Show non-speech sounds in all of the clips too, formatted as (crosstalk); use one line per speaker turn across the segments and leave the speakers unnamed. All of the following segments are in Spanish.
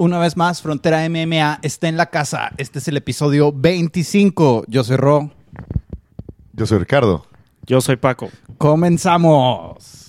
Una vez más, Frontera MMA está en la casa. Este es el episodio 25. Yo soy Ro.
Yo soy Ricardo.
Yo soy Paco.
Comenzamos.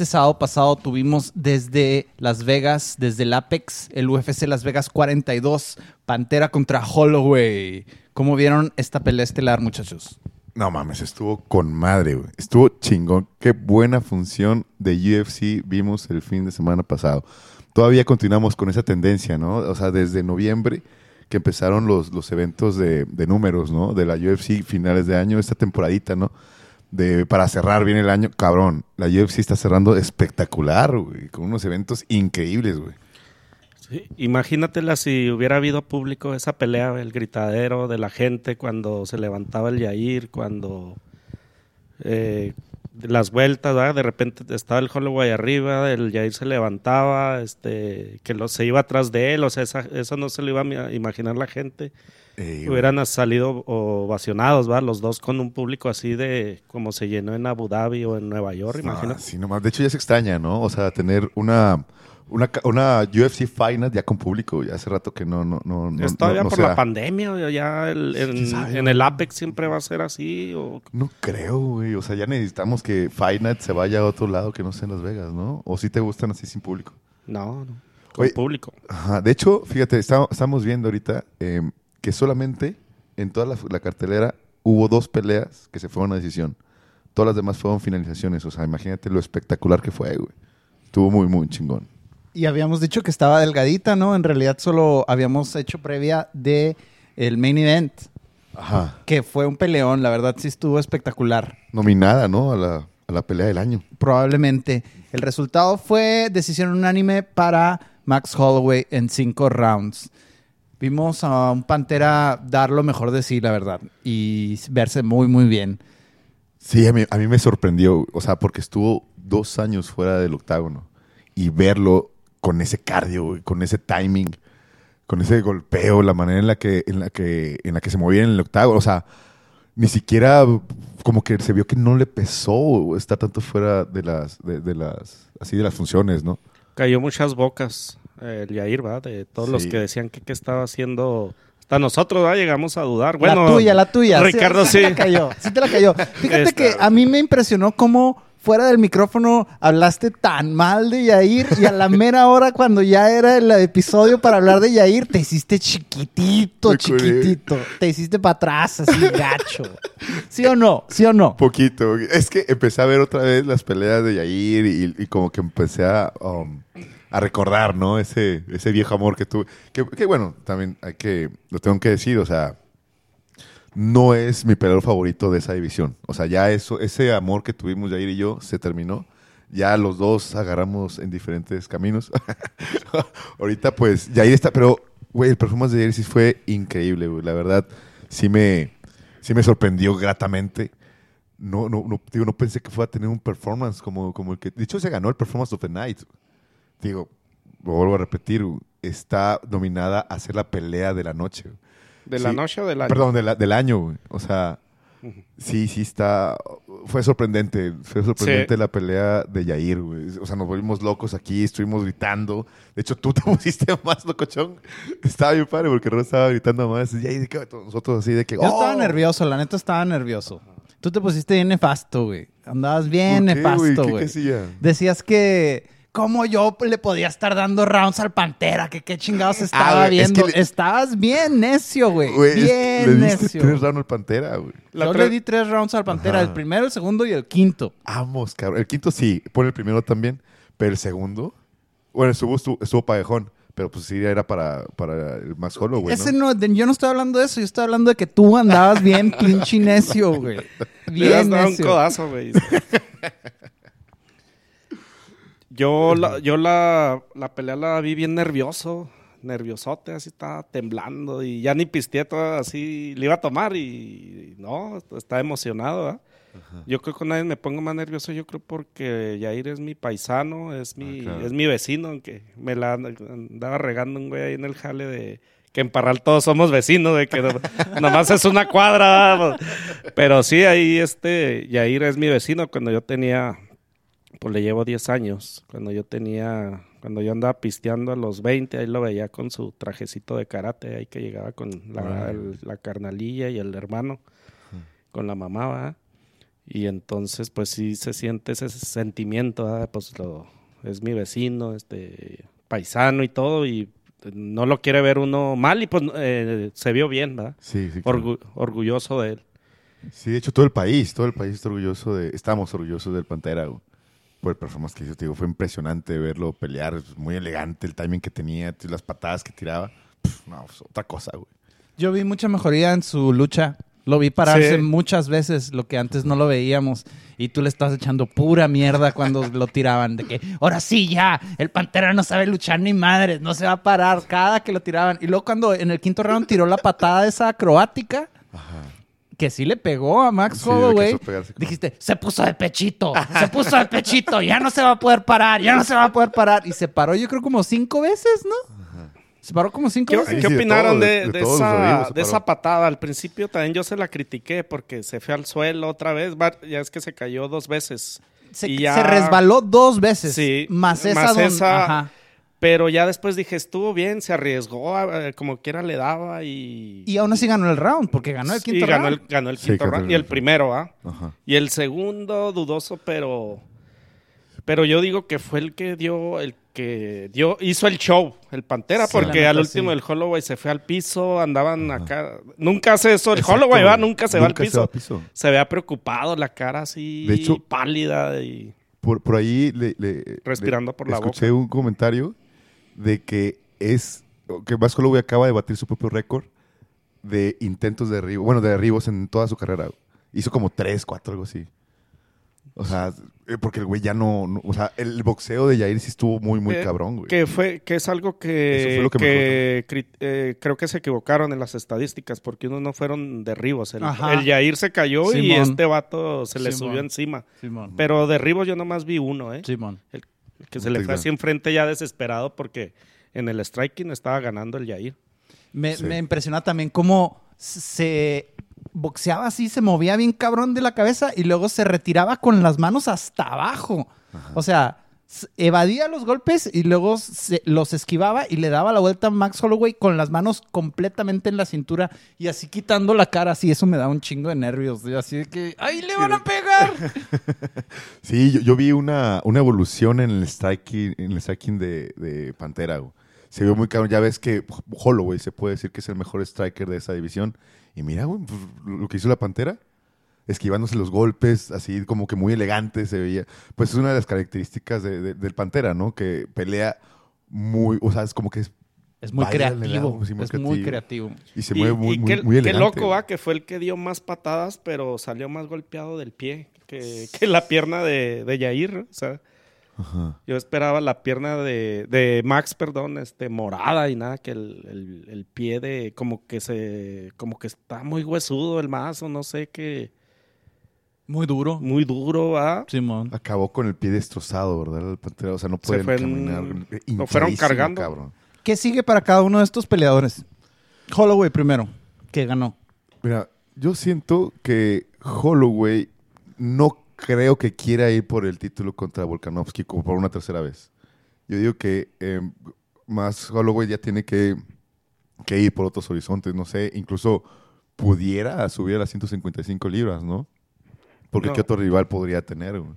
Este sábado pasado tuvimos desde Las Vegas, desde el Apex, el UFC Las Vegas 42, Pantera contra Holloway. ¿Cómo vieron esta pelea estelar, muchachos?
No mames, estuvo con madre, güey. Estuvo chingón. Qué buena función de UFC vimos el fin de semana pasado. Todavía continuamos con esa tendencia, ¿no? O sea, desde noviembre que empezaron los, los eventos de, de números, ¿no? De la UFC finales de año, esta temporadita, ¿no? De, para cerrar bien el año, cabrón, la UFC está cerrando espectacular, güey, con unos eventos increíbles, güey.
Imagínatela si hubiera habido público esa pelea, el gritadero de la gente cuando se levantaba el Yair, cuando eh, las vueltas, de repente estaba el Holloway arriba, el Yair se levantaba, este, que lo, se iba atrás de él, o sea, esa- eso no se lo iba a imaginar la gente.
Eh.
Hubieran salido ovacionados, ¿va? Los dos con un público así de como se llenó en Abu Dhabi o en Nueva York,
No,
imagínate.
sí, nomás. De hecho, ya se extraña, ¿no? O sea, tener una, una, una UFC Final ya con público. Ya hace rato que no, no, no, no
es todavía
no- no
por la pandemia, o ya el-
¿Quién
en, el Apex siempre va a ser así. O,
No creo, güey. O sea, ya necesitamos que Night se vaya a otro lado que no sea en Las Vegas, ¿no? O si te gustan así sin público.
no, no, con
Oye,
público.
Ajá. De hecho, fíjate, está- estamos viendo ahorita eh, que solamente en toda la, la cartelera hubo dos peleas que se fueron a decisión. Todas las demás fueron finalizaciones. O sea, imagínate lo espectacular que fue, güey. Estuvo muy, muy chingón.
Y habíamos dicho que estaba delgadita, ¿no? En realidad solo habíamos hecho previa de el main event,
Ajá.
que fue un peleón, la verdad sí estuvo espectacular.
Nominada, ¿no? A la, a la pelea del año.
Probablemente. El resultado fue decisión unánime para Max Holloway en cinco rounds. Vimos a un Pantera dar lo mejor de sí, la verdad, y verse muy, muy bien.
Sí, a mí, a mí me sorprendió, o sea, porque estuvo dos años fuera del octágono y verlo con ese cardio, con ese timing, con ese golpeo, la manera en la que, en la que, en la que se movía en el octágono, o sea, ni siquiera como que se vio que no le pesó estar tanto fuera de las, de, de las, así de las funciones, ¿no?
Cayó muchas bocas el Yair, ¿va? De todos los que decían que qué estaba haciendo. Hasta nosotros, ¿va? Llegamos a dudar. Bueno,
la tuya, la tuya.
Ricardo,
sí.
sí.
te la cayó. Sí te la cayó. (laughs) Fíjate
Esta,
que a mí me impresionó cómo fuera del micrófono hablaste tan mal de Yair y a la mera hora cuando ya era el episodio para hablar de Yair te hiciste chiquitito, chiquitito. Te hiciste para atrás así gacho. ¿Sí o no? ¿Sí o no?
Poquito. Es que empecé a ver otra vez las peleas de Yair y, y como que empecé a, um, a recordar, ¿no? Ese, ese viejo amor que tuve. Que, que bueno, también hay que, lo tengo que decir, o sea, no es mi peleador favorito de esa división. O sea, ya eso, ese amor que tuvimos Yair y yo se terminó. Ya los dos agarramos en diferentes caminos. (laughs) Ahorita pues Yair está, pero güey, el performance de Yair sí fue increíble, güey. La verdad, sí me, sí me sorprendió gratamente. No, no, no, digo, no pensé que fuera a tener un performance como, como el que. De hecho, se ganó el Performance of the Night. Digo, lo vuelvo a repetir, está nominada a ser la pelea de la noche. güey.
¿De la noche o del año?
Perdón, de la- del año, güey. O sea, sí, sí está. Fue sorprendente. Fue sorprendente
Sí.
la pelea de Yair, güey. O sea, nos volvimos locos aquí, estuvimos gritando. De hecho, tú te (laughs) pusiste más locochón. Estaba bien padre porque Ron estaba gritando más. Y ¿qué? nosotros así de que.
Yo estaba
"Oh".
nervioso, la neta estaba nervioso. Tú te pusiste bien nefasto, güey. Andabas bien
¿Por qué, güey?
nefasto,
¿Qué- qué
güey. Decías que cómo yo le podía estar dando rounds al Pantera, que qué chingados estaba
Ah, güey, es
viendo.
que le-
Estabas bien necio, güey. Bien
le diste
necio.
tres rounds al Pantera, güey.
La
yo
tre-
le di tres rounds al Pantera,
Ajá.
el primero, el segundo y el quinto.
Vamos, cabrón. El quinto sí, pone el primero también, pero el segundo, bueno, estuvo, estuvo, estuvo pagejón, pero pues sí era para, para el más solo, güey.
Ese
¿no?
yo no estoy hablando de eso, yo estoy hablando de que tú andabas bien (laughs) pinche necio, güey.
Le
Bien
dado un
necio.
codazo, güey. (laughs) Yo, la, yo la, la pelea la vi bien nervioso. nerviosote, así estaba temblando y ya ni pisteé así, le iba a tomar y, no, estaba emocionado, ¿verdad? Yo creo que vez me pongo más nervioso, yo creo porque Yair es mi paisano, es mi,
Ah, claro.
es mi vecino, aunque me la andaba regando un güey ahí en el jale de que en Parral todos somos vecinos, de que no- (laughs) nomás es una cuadra. Pero sí, ahí este, Yair es mi vecino cuando yo tenía, pues le llevo 10 años, cuando yo tenía, cuando yo andaba pisteando a los 20, ahí lo veía con su trajecito de karate, ahí que llegaba con la,
Órale.
el- la carnalilla y el hermano, con la mamá, ¿verdad? Y entonces, pues sí se siente ese sentimiento, ¿verdad? Pues lo, es mi vecino, este, paisano y todo, y no lo quiere ver uno mal, y pues eh, se vio bien, ¿verdad?
Sí, sí. claro.
Orgulloso de él.
Sí, de hecho, todo el país, todo el país está orgulloso de. Estamos orgullosos del Pantera, güey. Por el performance que hizo, te digo, fue impresionante verlo pelear, muy elegante el timing que tenía, las patadas que tiraba. Pff, no, pues, otra cosa, güey.
Yo vi mucha mejoría en su lucha. Lo vi pararse
Sí.
muchas veces, lo que antes no lo veíamos. Y tú le estás echando pura mierda cuando lo tiraban. De que, ahora sí, ya, el Pantera no sabe luchar ni madres, no se va a parar cada que lo tiraban. Y luego cuando en el quinto round tiró la patada esa acrobática, que sí le pegó a Max
Sí,
Holloway,
con-
dijiste, se puso de pechito, (laughs) se puso de pechito, ya no se va a poder parar, ya no se va a poder parar. Y se paró yo creo como cinco veces, ¿no? Se paró como cinco
¿Qué,
veces.
Qué opinaron de,
de- de
de
todos los
esa, de patada? Al principio también yo se la critiqué porque se fue al suelo otra vez. Ya es que se cayó dos veces.
Se,
Y ya-
se resbaló dos veces.
Sí,
Más esa.
más
don-
esa-
ajá.
Pero ya después dije, estuvo bien, se arriesgó, eh, como quiera le daba y...
Y aún así ganó el round, porque ganó el
Sí,
quinto
ganó
round.
el, ganó el quinto round. Y el primero, ¿ah?
Ajá.
Y el segundo, dudoso, pero... Pero yo digo que fue el que dio, el que dio, hizo el show, el Pantera,
Sí,
porque al último
sí.
el Holloway se fue al piso, andaban acá. Nunca hace eso el
Exacto,
Holloway, ¿va? Nunca se va al
Nunca se
piso.
va al piso.
Se vea preocupado, la cara así
De hecho-
pálida y
Por, por ahí le, le-
Respirando
le-
por la
escuché un comentario de que es que Max Holloway acaba de batir su propio récord de intentos de derribo, bueno, de derribos en toda su carrera. Hizo como tres, cuatro, algo así. O sea, eh, porque el güey ya no, no- o sea, el boxeo de Jair sí estuvo muy, muy
Eh,
cabrón, güey.
que fue que es algo
Eso
que,
fue lo que
eh, creo que se equivocaron en las estadísticas porque unos no fueron derribos. El,
Ajá.
el Yair se cayó y este vato se le
Simón.
subió encima.
Simón.
Pero derribos yo nomás vi uno, ¿eh?
Simón.
El, el que se le fue así enfrente ya desesperado porque en el striking estaba ganando el Yair.
Me,
Sí.
me impresiona también cómo se boxeaba así, se movía bien cabrón de la cabeza y luego se retiraba con las manos hasta abajo. O sea, evadía los golpes y luego se- los esquivaba y le daba la vuelta a Max Holloway con las manos completamente en la cintura y así quitando la cara. Así, eso me da un chingo de nervios. Así de que, ¡ay, le van a pegar! (laughs)
Sí, yo, yo vi una, una evolución en el striking, en el striking de, de Pantera. güey. Se vio muy cabrón. Ya ves que Holloway se puede decir que es el mejor striker de esa división. Y mira, güey, pues, lo que hizo la Pantera, esquivándose los golpes, así como que muy elegante se veía. Pues es una de las características de- de- del Pantera, ¿no? Que pelea muy, o sea, es como que es,
Es muy creativo.
sí, muy
es muy
creativo. y se
Y-
mueve muy,
y
muy,
qué,
muy
qué
elegante.
loco, va, que fue el que dio más patadas, pero salió más golpeado del pie que, que la pierna de, de Yair. O sea,
Ajá.
yo esperaba la pierna de, de Max, perdón, este, morada y nada, que el, el- el pie de como que se, como que está muy huesudo el mazo, no sé qué,
Muy duro.
muy duro, va.
Simón.
Acabó con el pie destrozado, ¿verdad? El Pantera, o sea, no puede
fue en-
caminar.
lo fueron cargando.
cabrón.
¿Qué sigue para cada uno de estos peleadores? Holloway primero, que ganó.
Mira, yo siento que Holloway no creo que quiera ir por el título contra Volkanovski como por una tercera vez. Yo digo que eh, más Holloway ya tiene que, que ir por otros horizontes, no sé, incluso pudiera subir a las 155 libras, ¿no? Porque
No.
¿qué otro rival podría tener? güey?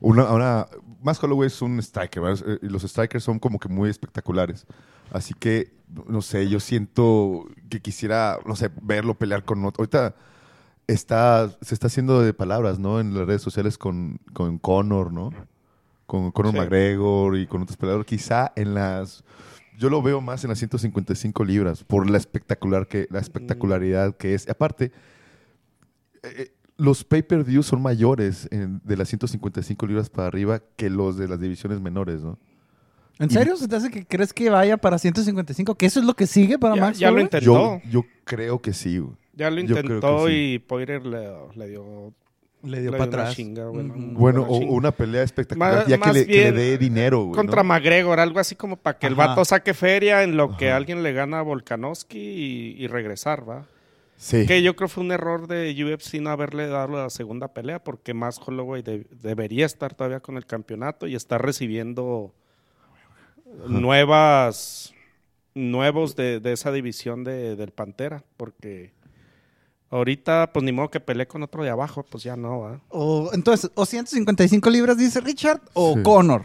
Una, una, más Holloway es un striker, ¿verdad? Eh, y los strikers son como que muy espectaculares. Así que, no sé, yo siento que quisiera, no sé, verlo pelear con otro. Ahorita está, se está haciendo de palabras, ¿no? En las redes sociales con, con Conor, ¿no? Con Conor
Sí.
McGregor y con otros peleadores. Quizá en las... Yo lo veo más en las 155 libras por la espectacular que la espectacularidad que es. Y aparte, eh, eh, los pay-per-views son mayores en- de las 155 libras para arriba que los de las divisiones menores, ¿no?
¿En serio? ¿Se te hace que crees que vaya para 155? ¿Que eso es lo que sigue para
Ya,
Max
ya lo intentó.
Yo, yo creo que sí, güey.
Ya lo
que
intentó
sí.
y Poirier le, le dio,
Le dio para
una
atrás.
chinga, güey, una
Bueno,
buena
o
chinga.
una pelea espectacular,
Más-
ya que le, que dé dinero, güey.
Contra
¿no?
McGregor, algo así como para que el vato saque feria en lo que
Ajá.
alguien le gana a Volkanovski y, y regresar, ¿va?
Sí.
Que yo creo fue un error de UFC no haberle dado la segunda pelea porque más Holloway de- debería estar todavía con el campeonato y está recibiendo nuevas nuevos de, de esa división de- del Pantera porque ahorita pues ni modo que peleé con otro de abajo, pues ya no, ¿va?
O, entonces, o 155 libras, dice Richard, o
Sí.
Conor.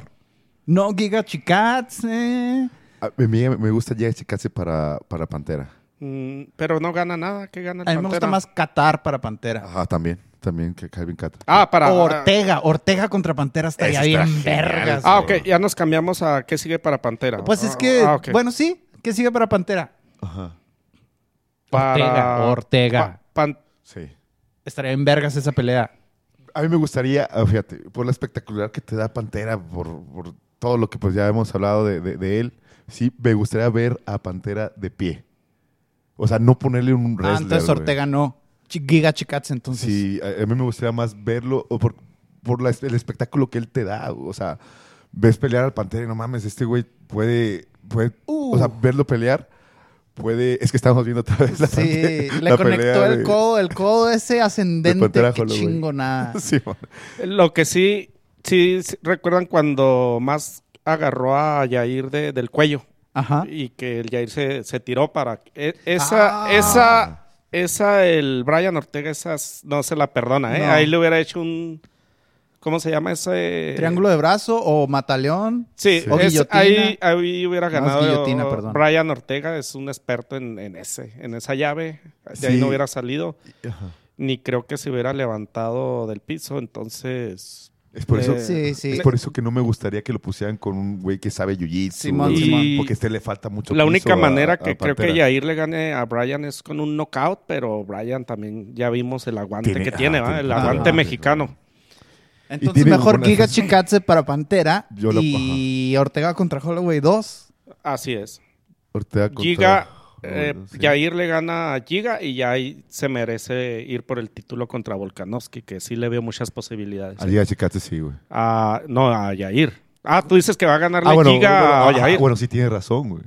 No Giga Chikats. eh.
A mí me gusta ya chicarse para, para Pantera.
Mm, pero no gana nada, ¿qué gana el
A mí me gusta más Qatar para Pantera.
Ajá, también. También que Calvin Catra.
Ah, para
O Ortega. Ortega contra Pantera estaría
está
bien
genial.
vergas.
Ah, ok, ya nos cambiamos a qué sigue para Pantera.
Pues es
Ah,
que,
ah, ok.
bueno, sí. ¿Qué sigue para Pantera?
Ajá.
Ortega. Ortega.
Pa- pan-
Sí.
Estaría en vergas esa pelea.
A mí me gustaría, ah, fíjate, por la espectacular que te da Pantera, por, por todo lo que pues ya hemos hablado de, de- de él, sí, me gustaría ver a Pantera de pie. O sea, no ponerle un
Ah,
wrestler, güey.
Ortega no. Giga Chikats, entonces.
Sí, a, mí me gustaría más verlo o por, por la- el espectáculo que él te da. O sea, ves pelear al Pantera y no mames, este güey puede, puede
Uh.
o sea, verlo pelear, puede, es que estamos viendo otra vez la,
Sí,
Pantera-
le
la
conectó el
de-
codo, el codo ese (laughs) ascendente.
Pantera
Qué chingonada. (laughs)
Sí.
Lo que sí, sí, sí, recuerdan cuando más agarró a Yair de- del cuello
Ajá.
y que el Yair se, se tiró para... e- esa,
Ah.
esa, esa, el Brian Ortega, esas no se la perdona, ¿eh?
No.
Ahí le hubiera hecho un... ¿Cómo se llama ese?
Triángulo de brazo o mataleón.
Sí,
O
es-
guillotina.
ahí, ahí hubiera
No,
ganado.
guillotina, perdón.
Brian Ortega es un experto en, en ese, en esa llave. De ahí no hubiera salido.
Ajá.
Ni creo que se hubiera levantado del piso. Entonces.
Es por eso,
Sí, sí.
es por eso que no me gustaría que lo pusieran con un güey que sabe jiu-jitsu.
Simón,
güey,
Simón.
Porque a este le falta mucho
La
piso
única
a-
manera
a
que creo que
Pantera.
Yair le gane a Brian es con un knockout, pero Brian también ya vimos el aguante
Tiene-
que tiene,
ajá,
¿va?
tiene-
el aguante mexicano.
Entonces
tiene
mejor
buenas-
Giga (laughs) Chikatse para Pantera
Yo lo-
y Ortega contra Holloway 2.
Así es.
Ortega contra-
Giga, eh,
Bueno, sí.
Yair le gana a Giga y ya se merece ir por el título contra Volkanovski, que sí le veo muchas posibilidades.
A Giga Chikadze sí, güey.
Ah, no, a Yair. Ah, tú dices que va a ganarle
Ah, bueno,
Giga
bueno,
a
ajá,
Yair.
bueno, sí tienes razón, güey.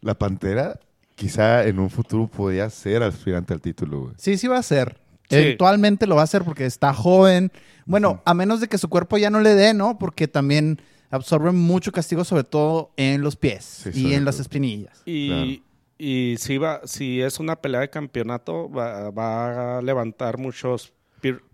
La Pantera quizá en un futuro podría ser aspirante al título, güey.
Sí, sí va a ser.
Sí.
Eventualmente lo va a hacer porque está joven. Bueno, a menos de que su cuerpo ya no le dé, ¿no? Porque también absorbe mucho castigo, sobre todo en los pies
Sí,
y en las espinillas.
Y, y si, va, si es una pelea de campeonato, va, va a levantar muchos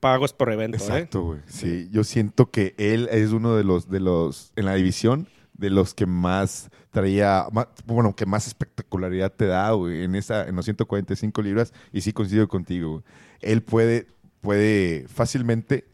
pagos por evento. ¿eh?
Exacto, güey. Sí, yo siento que él es uno de los, de los, en la división, de los que más traía, bueno, que más espectacularidad te da, güey, en esa, en los 145 libras, y sí coincido contigo, güey. Él puede, puede fácilmente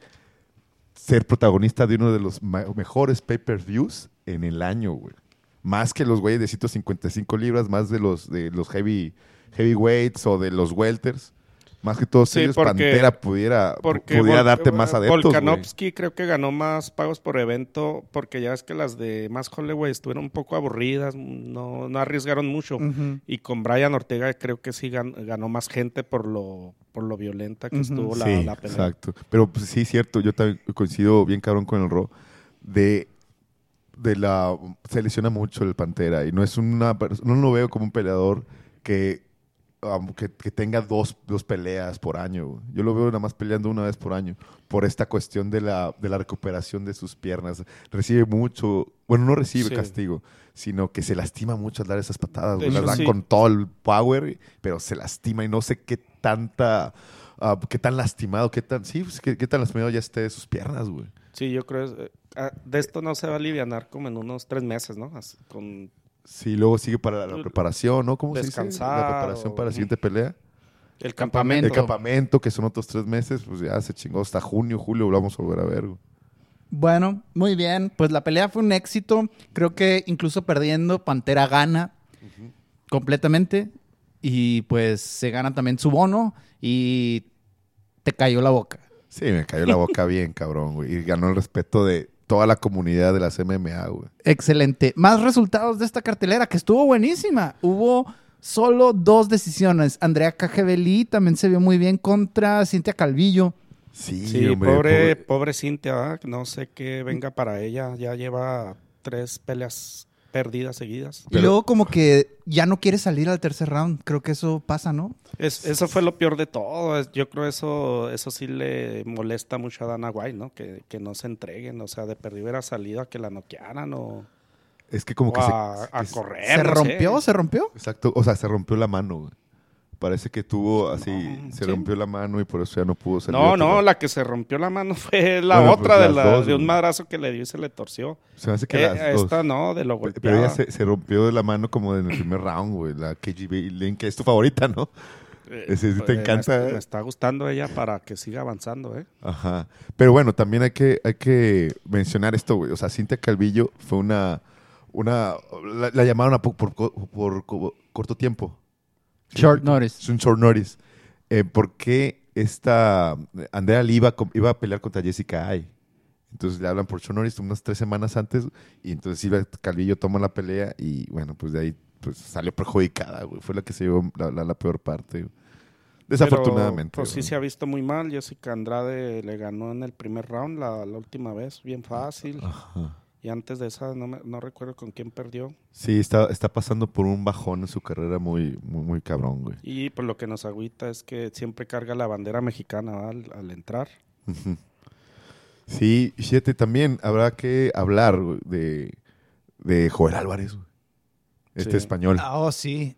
ser protagonista de uno de los mejores pay-per-views en el año, güey. Más que los güeyes de 155 libras, más de los, de los heavy, heavyweights o de los welters. Más que todos
Sí,
ellos,
porque-
Pantera pudiera,
Porque
pudiera
Vol-
darte más adeptos.
Volkanovski creo que ganó más pagos por evento porque ya es que las de más Holloway estuvieron un poco aburridas, no, no arriesgaron mucho. Y con Brian Ortega creo que sí gan- ganó más gente por lo, por lo violenta que estuvo la,
sí,
la pelea.
exacto. Pero pues, sí, cierto, yo también coincido bien cabrón con el Ro de, de la... Se lesiona mucho el Pantera y no es una... No lo veo como un peleador que, um, que, que tenga dos, dos peleas por año. Yo lo veo nada más peleando una vez por año por esta cuestión de la, de la recuperación de sus piernas. Recibe mucho... Bueno, no recibe
Sí.
castigo, sino que se lastima mucho al dar esas patadas. Güey. Las
hecho,
dan
sí.
con todo el power, pero se lastima y no sé qué tanta... ah, qué tan lastimado, qué tan... Sí, pues, qué, qué tan lastimado ya esté de sus piernas, güey.
Sí, yo creo eh, ah, de esto no se va a alivianar como en unos tres meses, ¿no? Así, Con
Sí, luego sigue para la preparación, ¿no? ¿Cómo se dice?
Descansar
La preparación
o-
para la siguiente pelea.
el
Campamento.
El
campamento.
campamento, que son otros tres meses, pues ya se chingó hasta junio, julio, lo vamos a volver a ver. güey.
Bueno, muy bien. Pues la pelea fue un éxito. Creo que incluso perdiendo, Pantera gana completamente. Y pues se gana también su bono y te cayó la boca.
Sí, me cayó la boca (laughs) bien, cabrón, güey. Y ganó el respeto de toda la comunidad de las MMA, güey.
Excelente. Más resultados de esta cartelera que estuvo buenísima. Hubo solo dos decisiones. Andrea Cagebelí también se vio muy bien contra Cintia Calvillo.
Sí,
Sí,
hombre,
pobre, pobre Cintia, no sé qué venga para ella. Ya lleva tres peleas perdidas seguidas.
y luego como que ya no quiere salir al tercer round. Creo que eso pasa, ¿no?
Es- eso fue lo peor de todo. Yo creo eso eso sí le molesta mucho a Dana White, ¿no? Que, que no se entreguen. O sea, de perder hubiera salido a que la noquearan o,
Es que como
o
que se-
a, a
es-
correr.
¿Se
no sé.
rompió? ¿Se rompió?
Exacto, o sea, se rompió la mano, güey. Parece que tuvo así,
No,
se
sí.
rompió la mano y por eso ya no pudo salir.
No, no, la que se rompió la mano (laughs) fue la
Bueno,
otra
pues
de, la,
dos,
de un madrazo que le dio y se le torció.
Se me hace que
Eh,
las dos.
esta no, de lo
Pero
golpeada.
ella se, se rompió de la mano como en el primer round, güey. La KGB Link, que es tu favorita, ¿no?
Eh,
ese te
pues,
encanta,
Me,
¿eh?
me está gustando ella para que siga avanzando, ¿eh?
Ajá. Pero bueno, también hay que, hay que mencionar esto, güey. O sea, Cintia Calvillo fue una. una la, la llamaron a po- por, co- por co- corto tiempo.
Short notice.
Es un short notice. Eh, ¿Por qué esta Andrea Lee iba, iba a pelear contra Jessica Ay? Entonces le hablan por short notice unas tres semanas antes y entonces Silvia Calvillo toma la pelea y bueno, pues de ahí pues, salió perjudicada, güey. Fue la que se llevó la, la- la peor parte. güey. Desafortunadamente.
Pero, pues sí se ha visto muy mal. Jessica Andrade le ganó en el primer round la, la última vez, bien fácil.
Ajá.
Y antes de esa no, me- no recuerdo con quién perdió.
Sí, está, está pasando por un bajón en su carrera muy, muy, muy cabrón, güey.
Y pues lo que nos agüita es que siempre carga la bandera mexicana al, al entrar.
Sí, y fíjate, también habrá que hablar güey, de, de Joel Álvarez, güey. Este
Sí.
español.
Ah, Oh, sí.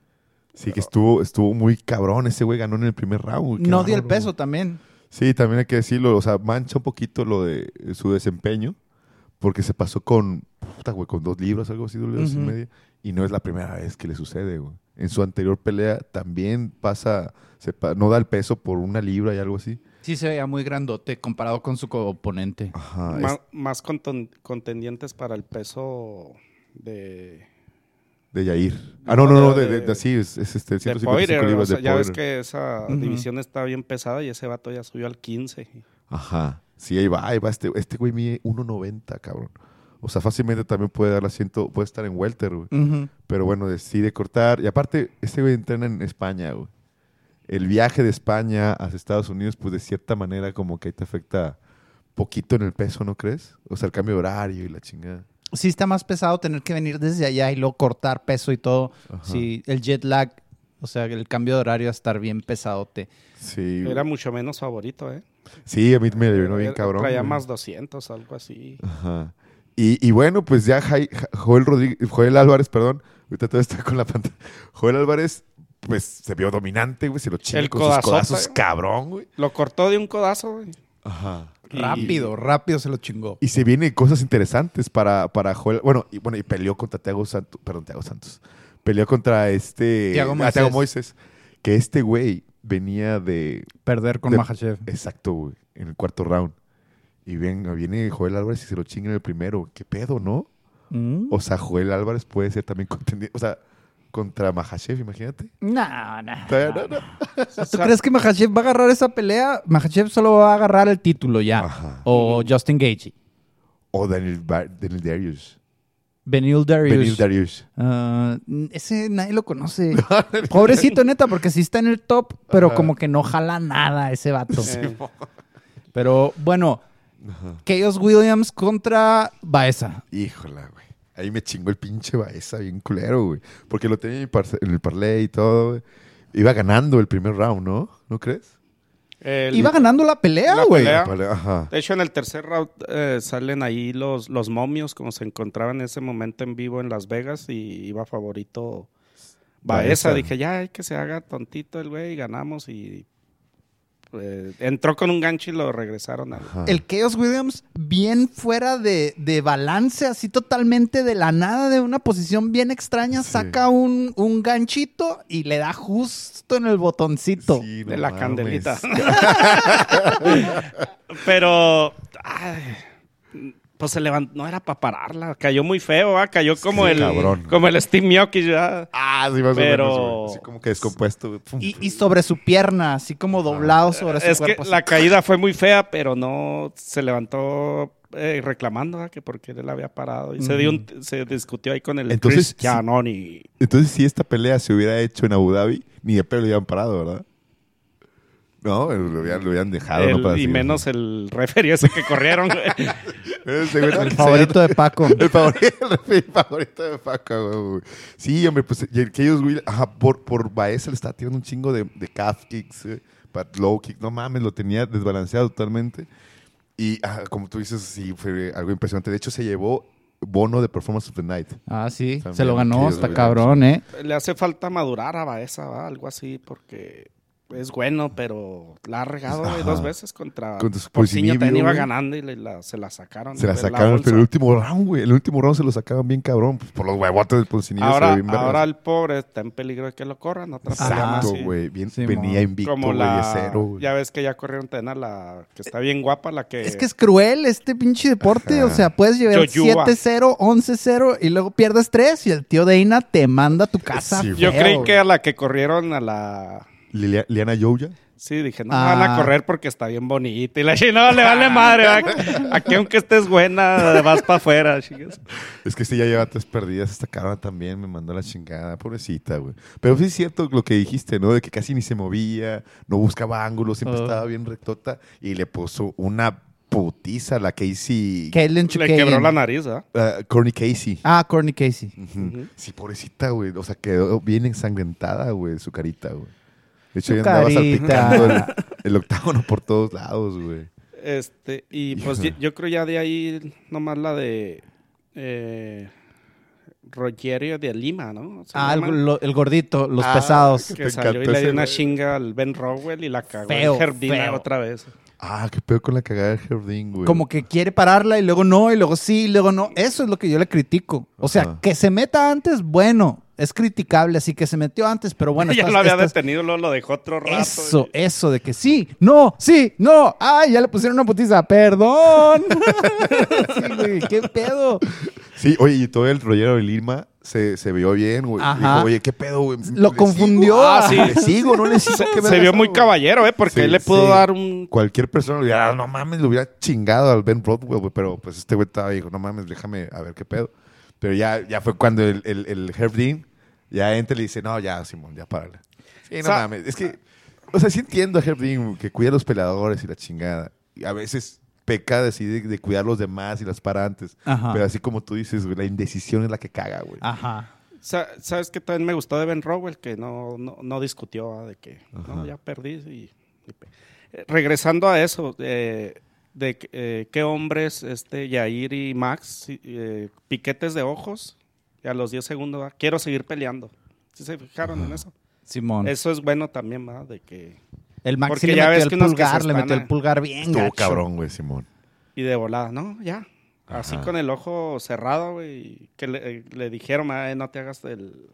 Sí, que estuvo, estuvo muy cabrón. Ese güey ganó en el primer round.
No dio el peso también.
Sí, también hay que decirlo. O sea, mancha un poquito lo de su desempeño. Porque se pasó con, puta, güey, con dos libras, algo así, dos libras y
Ujú.
media. Y no es la primera vez que le sucede, güey. En su anterior pelea también pasa, se pa- no da el peso por una libra y algo así.
Sí se veía muy grandote comparado con su oponente.
Ajá. es
Má- más conton- contendientes para el peso de,
de Yair. Ah, no, no, no, de, de,
de-
de- sí, es, es este,
de
155
Poirier.
libras
o sea,
de
ya ves que esa división está bien pesada y ese vato ya subió al 15.
Ajá. Sí, ahí va, ahí va. Este, este güey mide 1.90, cabrón. O sea, fácilmente también puede dar asiento, puede estar en welter, güey. Pero bueno, decide cortar. Y aparte, este güey entrena en España, güey. El viaje de España hacia Estados Unidos, pues de cierta manera como que ahí te afecta poquito en el peso, ¿no crees? O sea, el cambio de horario y la chingada.
Sí está más pesado tener que venir desde allá y luego cortar peso y todo.
Ajá.
Sí, el jet lag, o sea, el cambio de horario va a estar bien pesadote.
Sí.
Era mucho menos favorito, ¿eh?
Sí, a mí me vino bien cabrón.
Traía más 200, algo así.
Ajá. Y, y bueno, pues ya Jai- Joel, Rodríguez, Joel Álvarez, perdón, ahorita todo está con la pantalla. Joel Álvarez, pues se vio dominante, güey, se lo chingó
El
con sus
codazote.
codazos, cabrón, güey.
Lo cortó de un codazo, güey.
Ajá.
Y-
Rápido, rápido se lo chingó.
Y se vienen cosas interesantes para, para Joel. Bueno, y bueno, y peleó contra Thiago Santos, perdón, Thiago Santos. Peleó contra este
Thiago
ah,
Moisés.
Moisés, que este güey venía de
Perder con
De-
Makhachev.
exacto, güey, en el cuarto round. Y ven, viene Joel Álvarez y se lo chinga en el primero. ¿Qué pedo, no?
Mm.
O sea, Joel Álvarez puede ser también contendiente. O sea, contra Mahashev, imagínate.
No, no.
No, no. (laughs)
¿Tú crees que Makhachev va a agarrar esa pelea? Makhachev solo va a agarrar el título ya.
Ajá.
O Justin Gaethje.
O Daniel, Daniel Darius.
Benil Darius. Ah, ese nadie lo conoce. (laughs) Pobrecito, neta, porque sí está en el top, pero como que no jala nada ese vato. Pero bueno, Chaos Williams contra Baeza.
Híjola, güey. Ahí me chingó el pinche Baeza bien culero, güey. Porque lo tenía en, el parlay y todo, güey. Iba ganando el primer round, ¿no? ¿No crees?
El-
Iba ganando la pelea,
La
güey.
De hecho, en el tercer round eh, salen ahí los, los momios, como se encontraban en ese momento en vivo en Las Vegas, y iba favorito
Baeza.
Baeza. Dije, ya hay que se haga tontito el güey, y ganamos. Y eh, entró con un gancho y lo regresaron.
El Chaos Williams bien fuera de, de balance, así totalmente de la nada, de una posición bien extraña,
Sí.
saca un, un ganchito y le da justo en el botoncito.
Sí, no
de la
mames.
candelita. (laughs) (laughs) Pero. ay, pues se levantó, no era para pararla, cayó muy feo, ¿va? cayó como
Sí,
el
cabrón.
como el Steve Miocchi ya.
Ah, sí, más
Pero-
o menos. Así como que descompuesto.
Y, y sobre su pierna, así como doblado sobre su
Es que
cuerpo. así.
la caída fue muy fea, pero no se levantó eh, reclamando ¿verdad? que porque él había parado. Y se, dio un- se discutió ahí con el
Entonces,
Chris Giannoni.
Entonces, si esta pelea se hubiera hecho en Abu Dhabi, ni de pelo lo hubieran parado, ¿verdad? No, lo hubieran, lo dejado.
El-
no para
y
seguir.
el el referee ese que corrieron. güey,
El (laughs) favorito de Paco.
El favorito, el favorito de Paca, güey. Sí, hombre, pues y el que ellos, güey, ajá, por, por Baeza le estaba tirando un chingo de, de calf kicks, eh, pat- low kick, no mames, lo tenía desbalanceado totalmente. Y ajá, como tú dices, sí, fue algo impresionante. De hecho, se llevó bono de Performance of the Night.
Ah, sí.
También,
se lo ganó. Está cabrón, ¿eh?
Le hace falta madurar a Baeza, ¿va? algo así, porque es bueno, pero la ha regado
Ajá.
dos veces contra
Contra su
Porciño. También iba ganando y le- la- se la sacaron.
Se la sacaron, pero el último round, güey. El último round se lo sacaban bien cabrón. Pues por los huevotes del Poncinillo. se
Ahora,
vergas.
ahora el pobre está en peligro de que lo corran. Otra
Exacto, güey. Bien,
Sí,
venía invicto,
Como la.
cero, güey.
ya ves que ya corrieron Tena, la que está bien guapa, la que.
Es que es cruel este pinche deporte.
Ajá.
O sea, puedes llevar
Yoyua.
7-0, 11-0 y luego pierdes 3 y el tío Deina te manda a tu casa.
Sí,
Yo creí que a la que corrieron a la.
Lilia- Liana Yoya.
Sí, dije, no
Ah.
van a correr porque está bien bonita. Y la chingada no le vale madre. ¿va? Aquí, aunque estés buena, vas para afuera.
Es que este ya lleva tres perdidas. Esta cabrona también me mandó la chingada. Pobrecita, güey. Pero sí es cierto lo que dijiste, ¿no? De que casi ni se movía, no buscaba ángulos, siempre
Oh.
estaba bien rectota. Y le puso una putiza a la Casey.
Le quebró la nariz, ¿ah?
Uh, Corny Casey.
Ah, Corny Casey.
Sí, pobrecita, güey. O sea, quedó bien ensangrentada, güey, su carita, güey. De hecho, ya andaba
carita.
salpicando el, (laughs) el octágono por todos lados, güey.
Este, y pues yo, yo creo ya de ahí nomás la de eh, Rogerio de Lima, ¿no?
Ah, el,
llama,
lo- el gordito, los
Ah,
pesados.
que-
salió y le dio una
güey.
chinga al Ben Rowell y la cagó
Feo,
otra vez.
Ah, qué pedo con la cagada de Herding, güey.
Como que quiere pararla y luego no, y luego sí, y luego no. Eso es lo que yo le critico. O sea,
Ajá.
que se meta antes, bueno, es criticable, así que se metió antes, pero bueno. (laughs)
ya lo había detenido, luego lo dejó otro rato.
Eso,
y-
eso de que sí, no, sí, no. Ay, ya le pusieron una putiza, perdón. (laughs) sí, güey, qué pedo.
Sí, oye, y todo el rollero de Lima se, se vio bien, güey. Dijo, oye, qué pedo, güey.
Lo
¿Le
confundió.
sigo?
Ah, sí.
¿Le sigo? ¿No le sigo?
Se,
¿Qué
se vio muy
güey?
caballero, ¿eh? Porque
Sí,
él le pudo
sí.
dar un...
Cualquier persona le hubiera, no mames, le hubiera chingado al Ben Broadwell, güey. Pero pues este güey estaba y dijo, no mames, déjame a ver qué pedo. Pero ya, ya fue cuando el, el, el Herb Dean ya entra y le dice, no, ya, Simón, ya párale. Sí, no
O sea-
mames. Es que, o sea, sí entiendo a Herb Dean que cuida a los peleadores y la chingada. Y a veces peca así de, de cuidar a los demás y las para antes.
Ajá.
Pero así como tú dices, güey, la indecisión es la que caga, güey.
Ajá.
Sa- ¿Sabes qué también me gustó de Ben Rowell? Que no, no, no discutió ¿ah? de que
Ajá.
no, ya perdí. Y, y pe- Eh, regresando a eso, eh, de que, eh, qué hombres, este, Yair y Max, eh, piquetes de ojos, y a los 10 segundos, ¿va? quiero seguir peleando. ¿Sí se fijaron en eso?
Simón.
Eso es bueno también, ¿va? De que...
el Maxi
porque
le
ya
metió
ves
el pulgar, le metió el pulgar bien
Estuvo
gacho.
cabrón, güey, Simón.
Y de volada, no, ya. Así
Ajá.
con el ojo cerrado, güey. Que le, eh, le dijeron, "Ah, no te hagas el...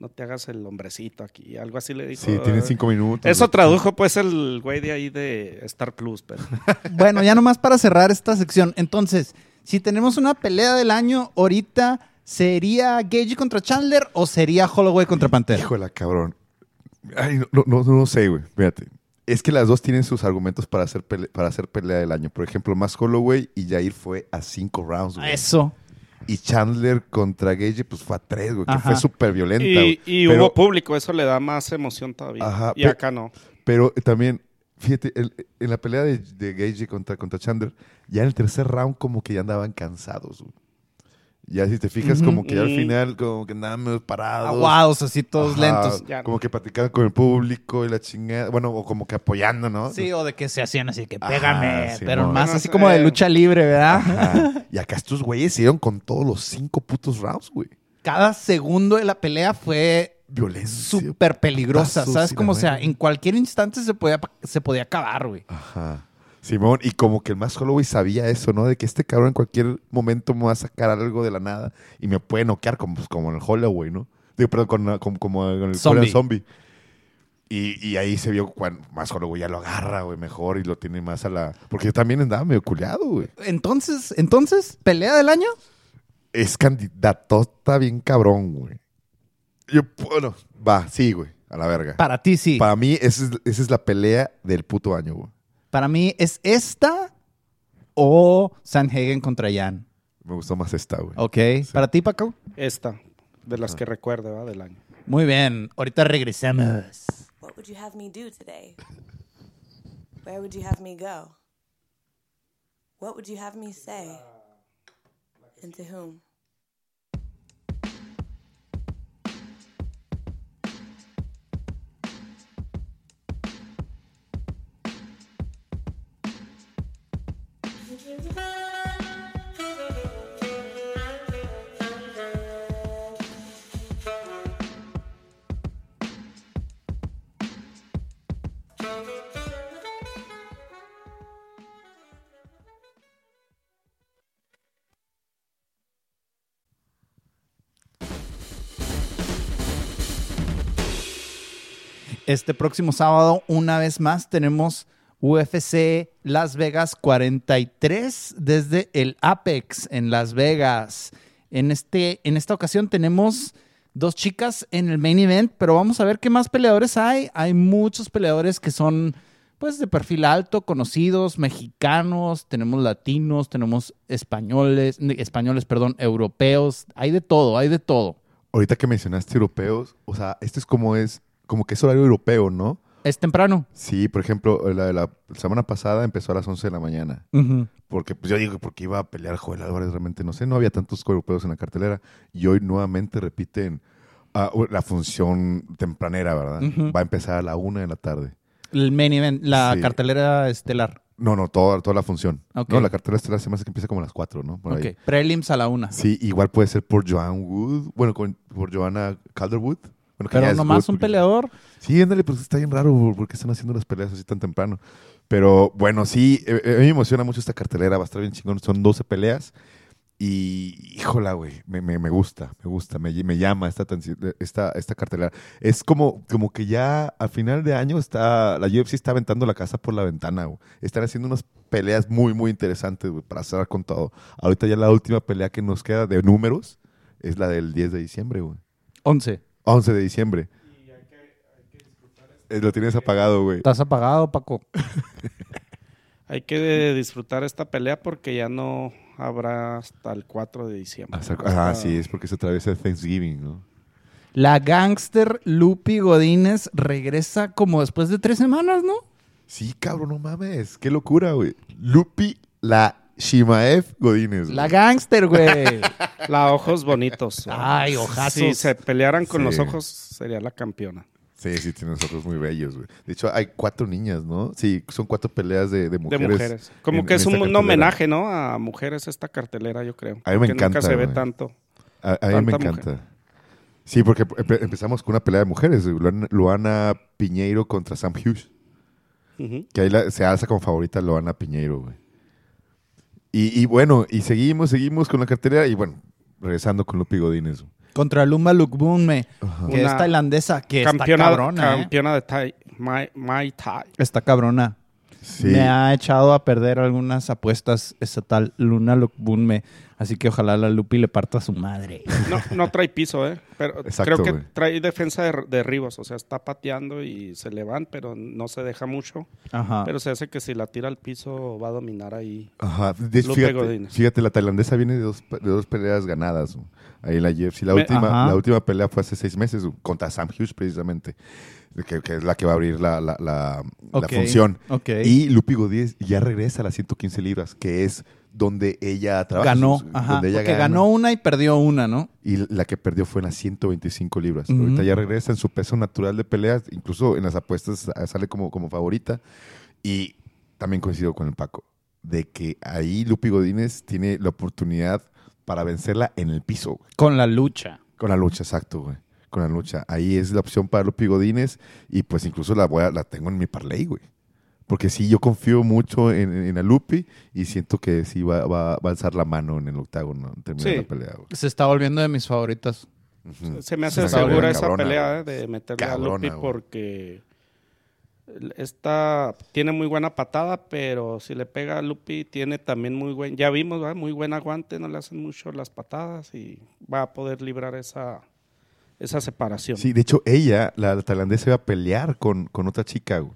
No te hagas el hombrecito aquí. Algo así le dijo.
Sí, tienen
eh,
cinco minutos.
Eso
güey.
tradujo pues el güey de ahí de Star Plus, pero (laughs)
Bueno, ya nomás para cerrar esta sección. Entonces, si tenemos una pelea del año ahorita, ¿sería Gage contra Chandler o sería Holloway contra Pantera?
Híjole, cabrón. Ay, no, no, no, no sé, güey. Fíjate. Es que las dos tienen sus argumentos para hacer, pele- para hacer pelea del año. Por ejemplo, más Holloway y Jair fue a cinco rounds, güey.
Eso.
Y Chandler contra Gage, pues fue a tres, güey. Que fue súper violenta,
y,
güey.
y
Pero-
hubo público, eso le da más emoción todavía.
Ajá,
y
pero-
acá no.
Pero también, fíjate, el- en la pelea de, de Gage contra, contra Chandler, ya en el tercer round como que ya andaban cansados, güey. Ya si te fijas, como que ya al final como que andaban medio parados.
Aguados, así todos
Ajá,
lentos.
Ya.
Como que platicaban con el público y la chingada. Bueno, o como que apoyando, ¿no?
Sí, o de que se hacían así que
Ajá,
pégame,
sí,
pero más
Bueno,
así como de
eh,
lucha libre, ¿verdad?
Ajá. Y acá estos güeyes se dieron con todos los cinco putos rounds, güey.
Cada segundo de la pelea fue
Violencia.
súper peligrosa,
putazos
¿sabes? Como o sea, en cualquier instante se podía, se podía acabar, güey.
Ajá. Simón, y como que el más Holloway sabía eso, ¿no? De que este cabrón en cualquier momento me va a sacar algo de la nada y me puede noquear como, pues, como en el Holloway, ¿no? Digo, perdón, con, como, como en el
zombie.
Y, y ahí se vio cuando más Holloway ya lo agarra, güey, mejor y lo tiene más a la... Porque yo también andaba medio culeado, güey.
Entonces, entonces, pelea del año.
Es candidatota bien cabrón, güey. Yo, bueno, va, sí, güey, a la verga.
Para ti sí.
Para mí, esa es, esa es la pelea del puto año, güey.
Para mí es esta o Sanhagen contra Jan.
Me gustó más esta, güey.
Ok. ¿Para ti, Paco?
Esta, de las que recuerdo, ¿verdad? Del año.
Muy bien. Ahorita regresamos.
What would you have me do today? Where would you have me go? What would you have me say? And to whom?
Este próximo sábado, una vez más, tenemos UFC Las Vegas 43 desde el Apex en Las Vegas. En, este, en esta ocasión tenemos dos chicas en el main event, pero vamos a ver qué más peleadores hay. Hay muchos peleadores que son pues de perfil alto, conocidos, mexicanos, tenemos latinos, tenemos españoles, españoles, perdón, europeos, hay de todo, hay de todo.
Ahorita que mencionaste europeos, o sea, esto es como es, como que es horario europeo, ¿no?
Es temprano.
Sí, por ejemplo, la de la semana pasada empezó a las 11 de la mañana. Porque pues yo digo, porque iba a pelear Joel Álvarez, realmente no sé, no había tantos europeos en la cartelera. Y hoy nuevamente repiten ah, la función tempranera, ¿verdad? Va a empezar a la una de la tarde.
El main event, la
Sí.
cartelera estelar.
No, no, toda, toda la función.
Ok.
No, la cartelera estelar se me hace que empieza como a las 4, ¿no? Por ahí.
Prelims a la una.
Sí, igual puede ser por Joan Wood, bueno, con- por Joanna Calderwood.
Pero nomás un
porque-
peleador.
Sí, ándale, pero está bien raro porque están haciendo las peleas así tan temprano. Pero bueno, sí, eh, eh, a mí me emociona mucho esta cartelera, va a estar bien chingón. Son 12 peleas y, híjola, güey, me, me- me gusta, me gusta, me, me llama esta, esta, esta cartelera. Es como, como que ya al final de año está, la UFC está aventando la casa por la ventana, güey. Están haciendo unas peleas muy, muy interesantes, güey, para cerrar con todo. Ahorita ya la última pelea que nos queda de números es la del 10 de diciembre, güey.
11.
11 de diciembre. Eh, Lo tienes apagado, güey.
¿Estás apagado, Paco? (laughs)
Hay que disfrutar esta pelea porque ya no habrá hasta el 4 de diciembre.
Hasta-
Hasta-
Ah, sí, es porque se atraviesa Thanksgiving, ¿no?
La gangster Lupi Godínez regresa como después de tres semanas, ¿no?
Sí, cabrón, no mames. Qué locura, güey. Lupi, la Shimaev Godínez. güey.
La gangster, güey. (laughs)
La ojos bonitos.
Ay, ojazos.
Si se pelearan con
Sí.
los ojos, sería la campeona.
Sí, sí, tiene unos ojos muy bellos, güey. De hecho, hay cuatro niñas, ¿no? Sí, son cuatro peleas de, de mujeres.
de mujeres. Como
en-
que
en
es
esta
un, un
cartelera.
homenaje, ¿no? A mujeres esta cartelera, yo creo.
A mí me
Que
encanta,
Nunca se ve
güey.
tanto.
A, a mí me
Tanta
encanta. Sí, porque empe- empezamos con una pelea de mujeres. güey. Luana, Luana Piñeiro contra Sam Hughes.
Ujú.
Que ahí la- se alza como favorita Loana Piñeiro, güey. Y, y bueno, y seguimos, seguimos con la cartelera y bueno, regresando con Lupi Godínez.
Contra Luma Lukbunme, que
Una
es tailandesa, que
campeona,
está cabrona, ¿eh?
campeona de Thai, Mai, Mai Thai.
Está cabrona.
Sí.
Me ha echado a perder algunas apuestas esa tal Luna Lukbunme. Así que ojalá la Lupi le parta a su madre.
No, no trae piso, ¿eh? Pero
Exacto,
creo que trae defensa de derribos. O sea, está pateando y se le van, pero no se deja mucho.
Ajá.
Pero se hace que si la tira al piso va a dominar ahí.
Ajá. De-
Lupe
fíjate, fíjate, la tailandesa viene de dos, de dos peleas ganadas. Ahí en la UFC. La
Me-
última,
Ajá.
la última pelea fue hace seis meses contra Sam Hughes, precisamente. Que, que es la que va a abrir la, la, la- la
Ok,
función. Y Lupi Godínez ya regresa a las 115 libras, que es donde ella trabaja.
ganó.
sus-
Ajá.
donde ella
Porque
gana.
ganó una y perdió una, ¿no?
Y la que perdió fue en las 125 libras. Ahorita ya regresa en su peso natural de peleas. Incluso en las apuestas ah, sale como, como favorita. Y también coincido con el Paco. De que ahí Lupi Godínez tiene la oportunidad para vencerla en el piso. güey.
Con la lucha.
Con la lucha, exacto, güey. Con la lucha. Ahí es la opción para Lupi Godínez. Y pues incluso la, voy a- la tengo en mi parlay, güey. Porque sí, yo confío mucho en, en la Lupi y siento que sí va, va- va a alzar la mano en el octágono en términos
Sí.
de la pelea, güey.
Se está volviendo de mis favoritas.
Se me hace segura esa
cabrona,
pelea
güey.
¿eh? de meterle a
Cabrona,
Lupi
güey.
porque esta tiene muy buena patada, pero si le pega a Lupi tiene también muy buen, ya vimos, ¿verdad? muy buen aguante, no le hacen mucho las patadas y va a poder librar esa, esa separación.
Sí, de hecho, ella, la, la tailandesa, iba a pelear con, con otra chica. güey.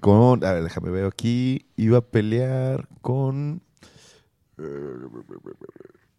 Con, a ver, déjame ver aquí. Iba a pelear con.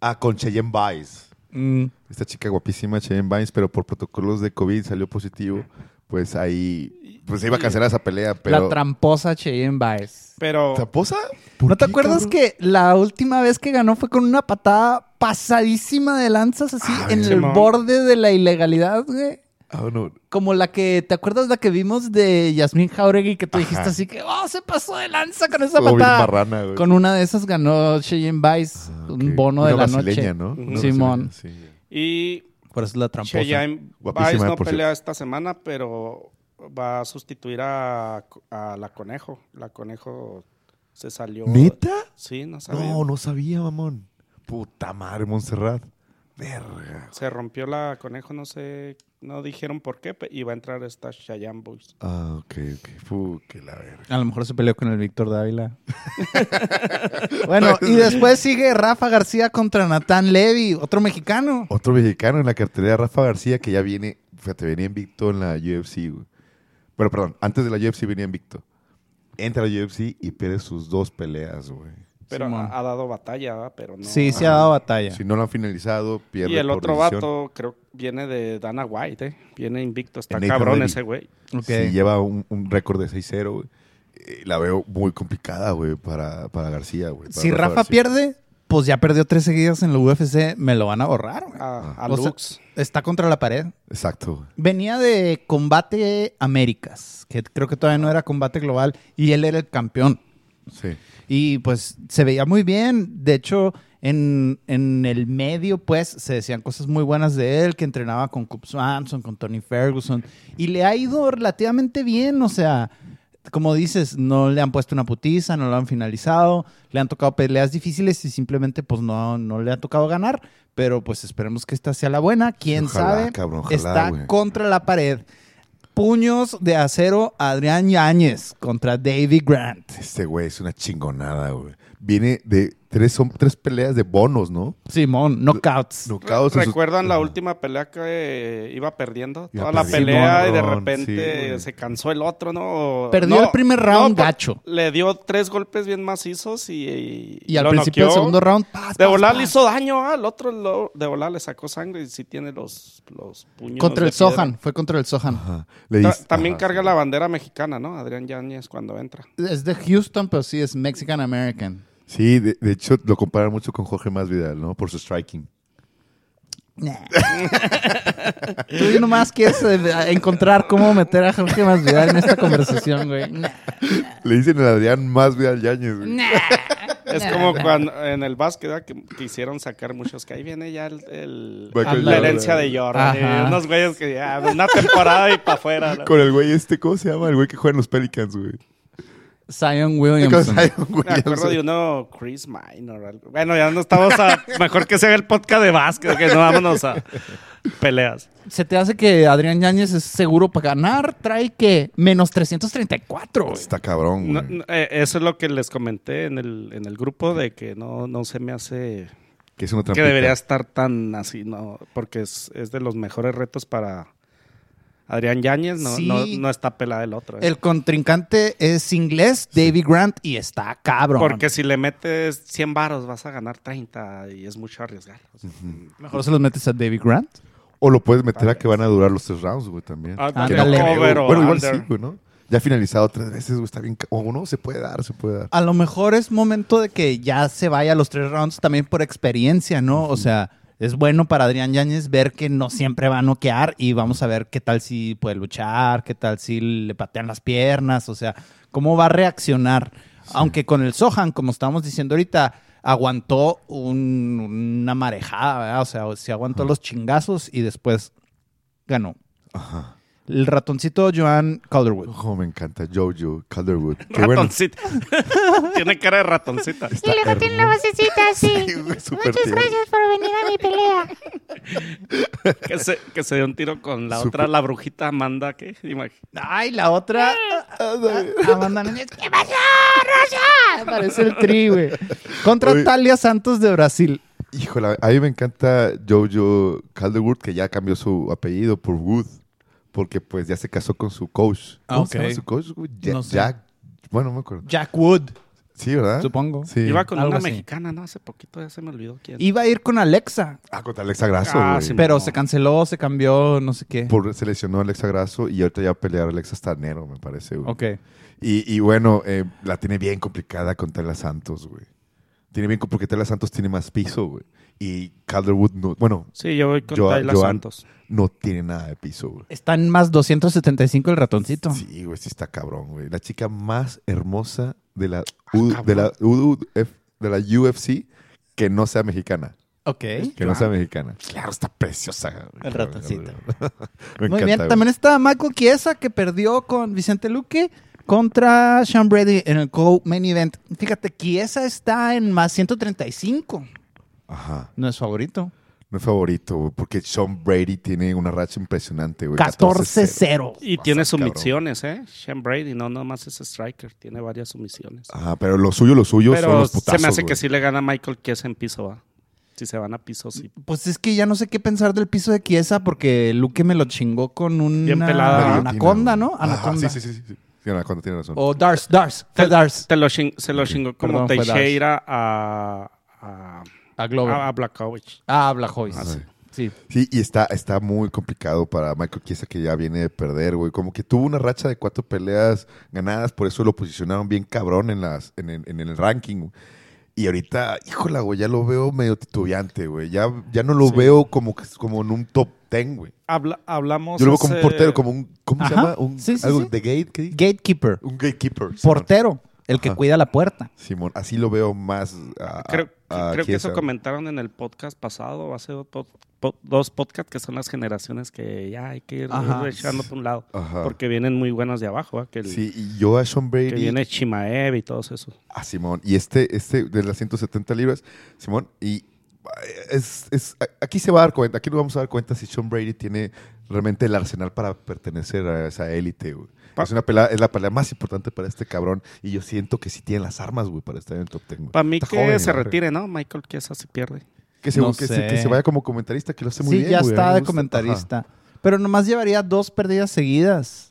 Ah, con Cheyenne Vice.
Mm,
Esta chica guapísima, Cheyenne Vines, pero por protocolos de COVID salió positivo. Pues ahí, pues se iba a cancelar esa pelea, pero...
La tramposa Cheyenne Baez.
Pero
¿Tramposa?
¿No te acuerdas que la última vez que ganó fue con una patada pasadísima de lanzas así
Ah,
en el borde de la ilegalidad, güey?
Ah, no.
Como la que, ¿te acuerdas la que vimos de Yasmín Jauregui que tú
Ajá.
dijiste así que, oh, se pasó de lanza con esa patada?
güey.
Con una de esas ganó Cheyenne Baez
Ah,
un bono
Una
de la noche.
¿no? Una
Simón.
sí.
y
Por eso es la tramposa.
Cheyenne Vice no pelea
cierto.
esta semana, pero va a sustituir a, a la Conejo. La Conejo se salió.
¿Neta?
Sí, no sabía.
No, no sabía, mamón. Puta madre, Montserrat. Verga.
Se rompió la Conejo, no sé, no dijeron por qué, y va a entrar esta Cheyenne Boys.
Ah, ok, ok. Que la verga.
A lo mejor se peleó con el Víctor Dávila. (laughs) bueno, y después sigue Rafa García contra Natán Levy, otro mexicano.
Otro mexicano en la cartelera, Rafa García, que ya viene, fíjate, venía invicto en la UFC, güey. Bueno, perdón, antes de la UFC venía invicto. Entra a la UFC y pierde sus dos peleas, güey.
Pero
Simón.
ha, ha dado batalla, ¿verdad? pero no.
Sí, se ha dado batalla.
Si no lo han finalizado, pierde
Y el
por
otro
decisión.
vato, creo, viene de Dana White, ¿eh? Viene invicto, está
En
cabrón ese güey.
Ok.
Sí, lleva un, un récord de 6-0, güey. Eh, La veo muy complicada, güey, para, para García, güey. para
Si Rafa
García.
pierde, pues ya perdió tres seguidas en la UFC, me lo van a borrar. güey.
A, a
sea,
Lux.
está contra la pared.
Exacto. güey.
Venía de Combate Américas, que creo que todavía no era Combate Global, y él era el campeón.
Sí.
Y pues se veía muy bien. De hecho, en, en el medio, pues, se decían cosas muy buenas de él, que entrenaba con Coop Swanson, con Tony Ferguson. Y le ha ido relativamente bien. O sea, como dices, no le han puesto una putiza, no lo han finalizado. Le han tocado peleas difíciles y simplemente, pues, no, no le ha tocado ganar. Pero pues esperemos que esta sea la buena. Quién
Ojalá,
sabe.
cabrón, ojalá,
Está contra la pared. Puños de acero Adrián Yáñez contra David Grant.
Este güey es una chingonada, güey. Viene de tres, son tres peleas de bonos, ¿no?
Simón, knockouts.
Knockouts
¿Recuerdan la última pelea que eh, iba perdiendo?
Iba
Toda la pelea y de repente
sí,
se cansó el otro, ¿no?
Perdió
No,
el primer round gacho.
Le dio tres golpes bien macizos y... Y,
Y al
lo
principio del segundo round, paz,
De volar le hizo daño al otro, lo- de volar le sacó sangre y sí tiene los, los puños.
Contra el
piedra.
Sohan, fue contra el Sohan.
Ajá. Le
Ta-
dice-
también
ajá,
carga
sí.
la bandera mexicana, ¿no? Adrián Yáñez cuando entra.
Es de Houston, pero sí es Mexican American.
Sí, de, de hecho lo comparan mucho con Jorge Masvidal, ¿no? Por su striking.
Tú nomás quieres eh, encontrar cómo meter a Jorge Masvidal en esta conversación, güey. Nah.
Le dicen el Adrián Masvidal Yañez, güey.
Es como cuando en el básquet ¿verdad? que quisieron sacar muchos, que ahí viene ya el, el- la
Jordan.
herencia de Jordan.
Ajá.
unos güeyes que ya, una temporada y para afuera. ¿no?
Con el güey este, ¿cómo se llama? El güey que juega en los Pelicans, güey.
Zion
Con
Williamson.
Zion
Me acuerdo de uno, Chris Minor. Bueno, ya no estamos a. (laughs) Mejor que se haga el podcast de básquet, que no vámonos a peleas.
¿Se te hace que Adrián Yáñez es seguro para ganar? Trae que menos 334, güey.
Está cabrón,
No,
güey.
no, eh, eso es lo que les comenté en el, en el grupo, de que no, no se me hace
Que es una
que debería estar tan así, ¿no? Porque es, es de los mejores retos para Adrián Yáñez, no,
Sí.
no, no está pelada el otro. ¿eh?
El contrincante es inglés, David Grant, y está cabrón.
Porque si le metes 100 varos vas a ganar 30 y es mucho arriesgar. o sea.
Mejor se los metes a David Grant.
O lo puedes meter a que van a durar los tres rounds, güey, también.
Ah,
no creo. Bueno, igual
under.
sí, güey, ¿no? Ya ha finalizado tres veces, güey, está bien. O no, se puede dar, se puede dar.
A lo mejor es momento de que ya se vaya a los tres rounds también por experiencia, ¿no? O sea, es bueno para Adrián Yáñez ver que no siempre va a noquear y vamos a ver qué tal si puede luchar, qué tal si le patean las piernas, o sea, cómo va a reaccionar. Aunque con el Sohan, como estábamos diciendo ahorita, aguantó un- una marejada, ¿verdad? O sea, se aguantó los chingazos y después ganó.
Ajá.
El ratoncito Joan Calderwood.
Oh, me encanta Jojo Calderwood. (laughs) Qué bueno.
Ratoncita. (laughs) Tiene cara de ratoncita.
Está
Y luego tiene la vocecita así. (laughs)
Sí,
Muchas
tierno.
gracias por venir a mi pelea.
Que se, que se dio un tiro con la
Súper-
otra, la brujita Amanda, ¿qué?
Ay, la otra.
Ándale.
Amanda Núñez. ¿Qué pasó, Rosa? Parece el tri, güey. Contra
Oye.
Talia Santos de Brasil.
Híjole, a mí me encanta Jojo Calderwood, que ya cambió su apellido por Wood, porque pues ya se casó con su coach.
Ah,
¿Cómo se llama su coach?
No sé.
Jack, bueno, no me acuerdo.
Jack Wood.
Sí, ¿verdad?
Supongo.
Sí.
Iba con
algo
una
así.
mexicana, ¿no? Hace poquito ya se me olvidó quién.
Iba a ir con Alexa,
Ah, contra Alexa Grasso,
Ah, sí,
pero
no.
se canceló, se cambió, no sé qué.
Por, se lesionó Alexa Grasso y ahorita ya va a pelear Alexa hasta enero, me parece, güey.
Ok.
Y, y bueno, eh, la tiene bien complicada con Tela Santos, güey. Tiene bien porque Tela Santos tiene más piso, güey. Y Calderwood no, bueno,
Sí, yo voy con
Joa-
Tayla
Joan-
Santos.
no tiene nada de piso, güey.
Está en más 275 el ratoncito.
Sí, güey, sí está cabrón, güey. La chica más hermosa de la, U-
cabrón.
de la, UF de la UFC que no sea mexicana.
Ok.
Que no sea mexicana. Claro, está preciosa. güey.
El ratoncito. (laughs)
Me
Muy
encanta,
bien.
güey.
También está Michael Chiesa, que perdió con Vicente Luque contra Sean Brady en el co-main event. Fíjate, Chiesa está en más 135.
Ajá.
No es favorito.
No es favorito, güey, porque Sean Brady tiene una racha impresionante, güey.
14-0.
Y
Vas
tiene
cabrón.
sumisiones, ¿eh? Sean Brady, no nomás es striker, tiene varias sumisiones.
Ajá, pero lo suyo, lo suyo son los
se
putazos,
me hace que sí le gana a Michael Chiesa en piso, ¿va? Si se van a piso, sí.
Pues es que ya no sé qué pensar del piso de Chiesa porque Luque me lo chingó con una
Bien pelada.
La
anaconda, ¿no?
Ajá,
Anaconda.
sí, sí, sí, sí. Tiene razón.
O Dars, Dars. Fue
Te-
Dars.
Te lo ching- se lo chingó como
Perdón, fue.
Teixeira a, a,
A Glover.
a, a Blachowicz.
Ah, Blajois.
Ah, sí.
Sí.
Sí, y está, está muy complicado para Michael Chiesa que ya viene de perder, güey. Como que tuvo una racha de cuatro peleas ganadas, por eso lo posicionaron bien cabrón en, las, en, el, en el ranking. güey. Y ahorita, híjola, güey, ya lo veo medio titubeante, güey. Ya, ya no lo
Sí.
veo como, que- como en un top ten, güey.
Habla- hablamos
Yo lo veo como un portero, como un, ¿cómo se llama? Un,
Sí, sí,
algo
sí.
de gate, ¿qué?
Gatekeeper.
Un gatekeeper.
Portero. El que
Ajá.
cuida la puerta.
Simón, así lo veo más a,
Creo,
a- a
creo que eso comentaron en el podcast pasado, hace dos, pod- dos podcasts que son las generaciones que ya hay que ir echando por un lado.
Ajá.
Porque vienen muy buenos de abajo, el-
Sí, y yo a Sean Brady...
que viene Chimaev y todos esos.
Ah, Simón. Y este, este de las 170 libras, Simón, y es, es- a- aquí se va a dar cuenta, aquí nos vamos a dar cuenta si Sean Brady tiene realmente el arsenal para pertenecer a esa élite, güey.
Pa-
Es, una pelea, es la pelea más importante para este cabrón y yo siento que sí tiene las armas, güey, para estar en el top 10. güey.
Para mí
Está
que
joven,
se
güey.
retire, ¿no? Michael Chiesa se pierde.
Que se,
No
que, se,
sé.
que se vaya como comentarista, que lo hace muy
sí,
bien,
ya
güey, a mí
está de comentarista. Pero nomás llevaría dos pérdidas seguidas.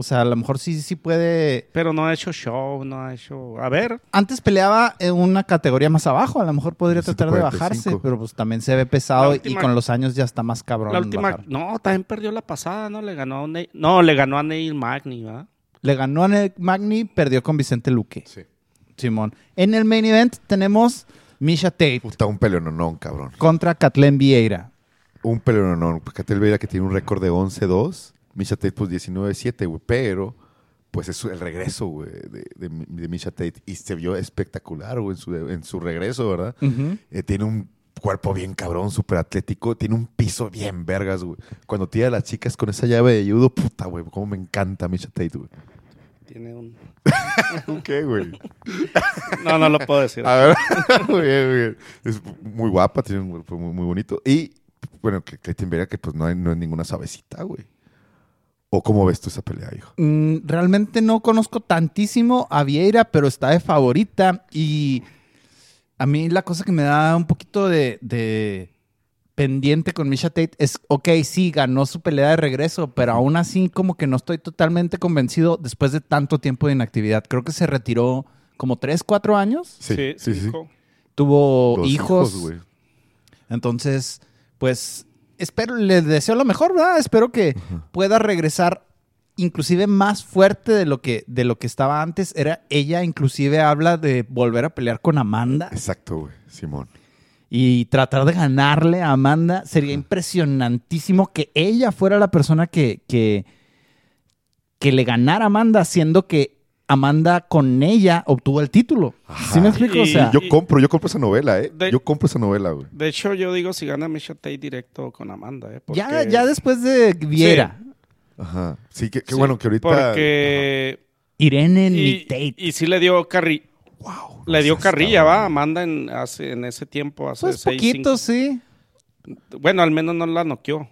O sea, a lo mejor sí, sí puede.
Pero no ha hecho show, no ha hecho... A ver,
Antes peleaba en una categoría más abajo. A lo mejor podría tratar de
145.
bajarse. Pero pues también se ve pesado y con los años ya está más cabrón.
la última...
bajar.
No, también perdió la pasada, ¿no? Le ganó a Neil... No, le ganó a Neil Magny, ¿va?
Le ganó a Nick Magni, perdió con Vicente Luque.
Sí.
Simón. En el main event tenemos Misha Tate
Puta, un peleononón, cabrón.
contra Kathleen Vieira.
Un peleononón. Catel Vera que tiene un récord de 11-2. Misha Tate, pues 19-7, güey. Pero, pues es el regreso, güey, de, de, de Misha Tate. Y se vio espectacular, güey, en su, en su regreso, ¿verdad? Eh, tiene un cuerpo bien cabrón, súper atlético. Tiene un piso bien vergas, güey. Cuando tira a las chicas con esa llave de judo, puta, güey, cómo me encanta Misha Tate, güey.
Tiene un... (laughs)
¿Qué, güey?
No, no lo puedo decir.
A ver, (laughs) muy bien, muy bien. Es muy guapa, tiene un cuerpo muy, muy bonito. Y, bueno, que Clayton Vera, que pues no, hay, no es ninguna suavecita, güey. ¿O cómo ves tú esa pelea, hijo?
Mm, realmente no conozco tantísimo a Vieira, pero está de favorita. Y a mí la cosa que me da un poquito de, de pendiente con Misha Tate es, ok, sí, ganó su pelea de regreso, pero aún así como que no estoy totalmente convencido después de tanto tiempo de inactividad. Creo que se retiró como 3, 4 años.
Sí, sí, sí.
hijo.
Tuvo
Dos
hijos.
güey.
Entonces, pues, espero, le deseo lo mejor, ¿verdad? Espero que pueda regresar inclusive más fuerte de lo que de lo que estaba antes. Era ella inclusive habla de volver a pelear con Amanda
Exacto, güey. Simón.
y tratar de ganarle a Amanda. Sería impresionantísimo que ella fuera la persona que, que, que le ganara a Amanda, siendo que Amanda con ella obtuvo el título. ¿Sí me explico? O
Y-
sea,
Yo compro, yo compro esa novela, ¿eh?
De-
Yo compro esa novela, güey.
De hecho, yo digo si gana Misha Tate directo con Amanda, ¿eh?
ya,
Porque-
ya después de Viera,
Ajá. Sí, que, qué
Sí,
bueno que ahorita...
Porque...
Irene ni
Y,
Tate.
y sí le dio carri...
Wow.
Le dio carrilla, va, Amanda en, hace, en ese tiempo, hace
Pues
seis,
poquito,
cinco-
sí.
Bueno, al menos no la noqueó.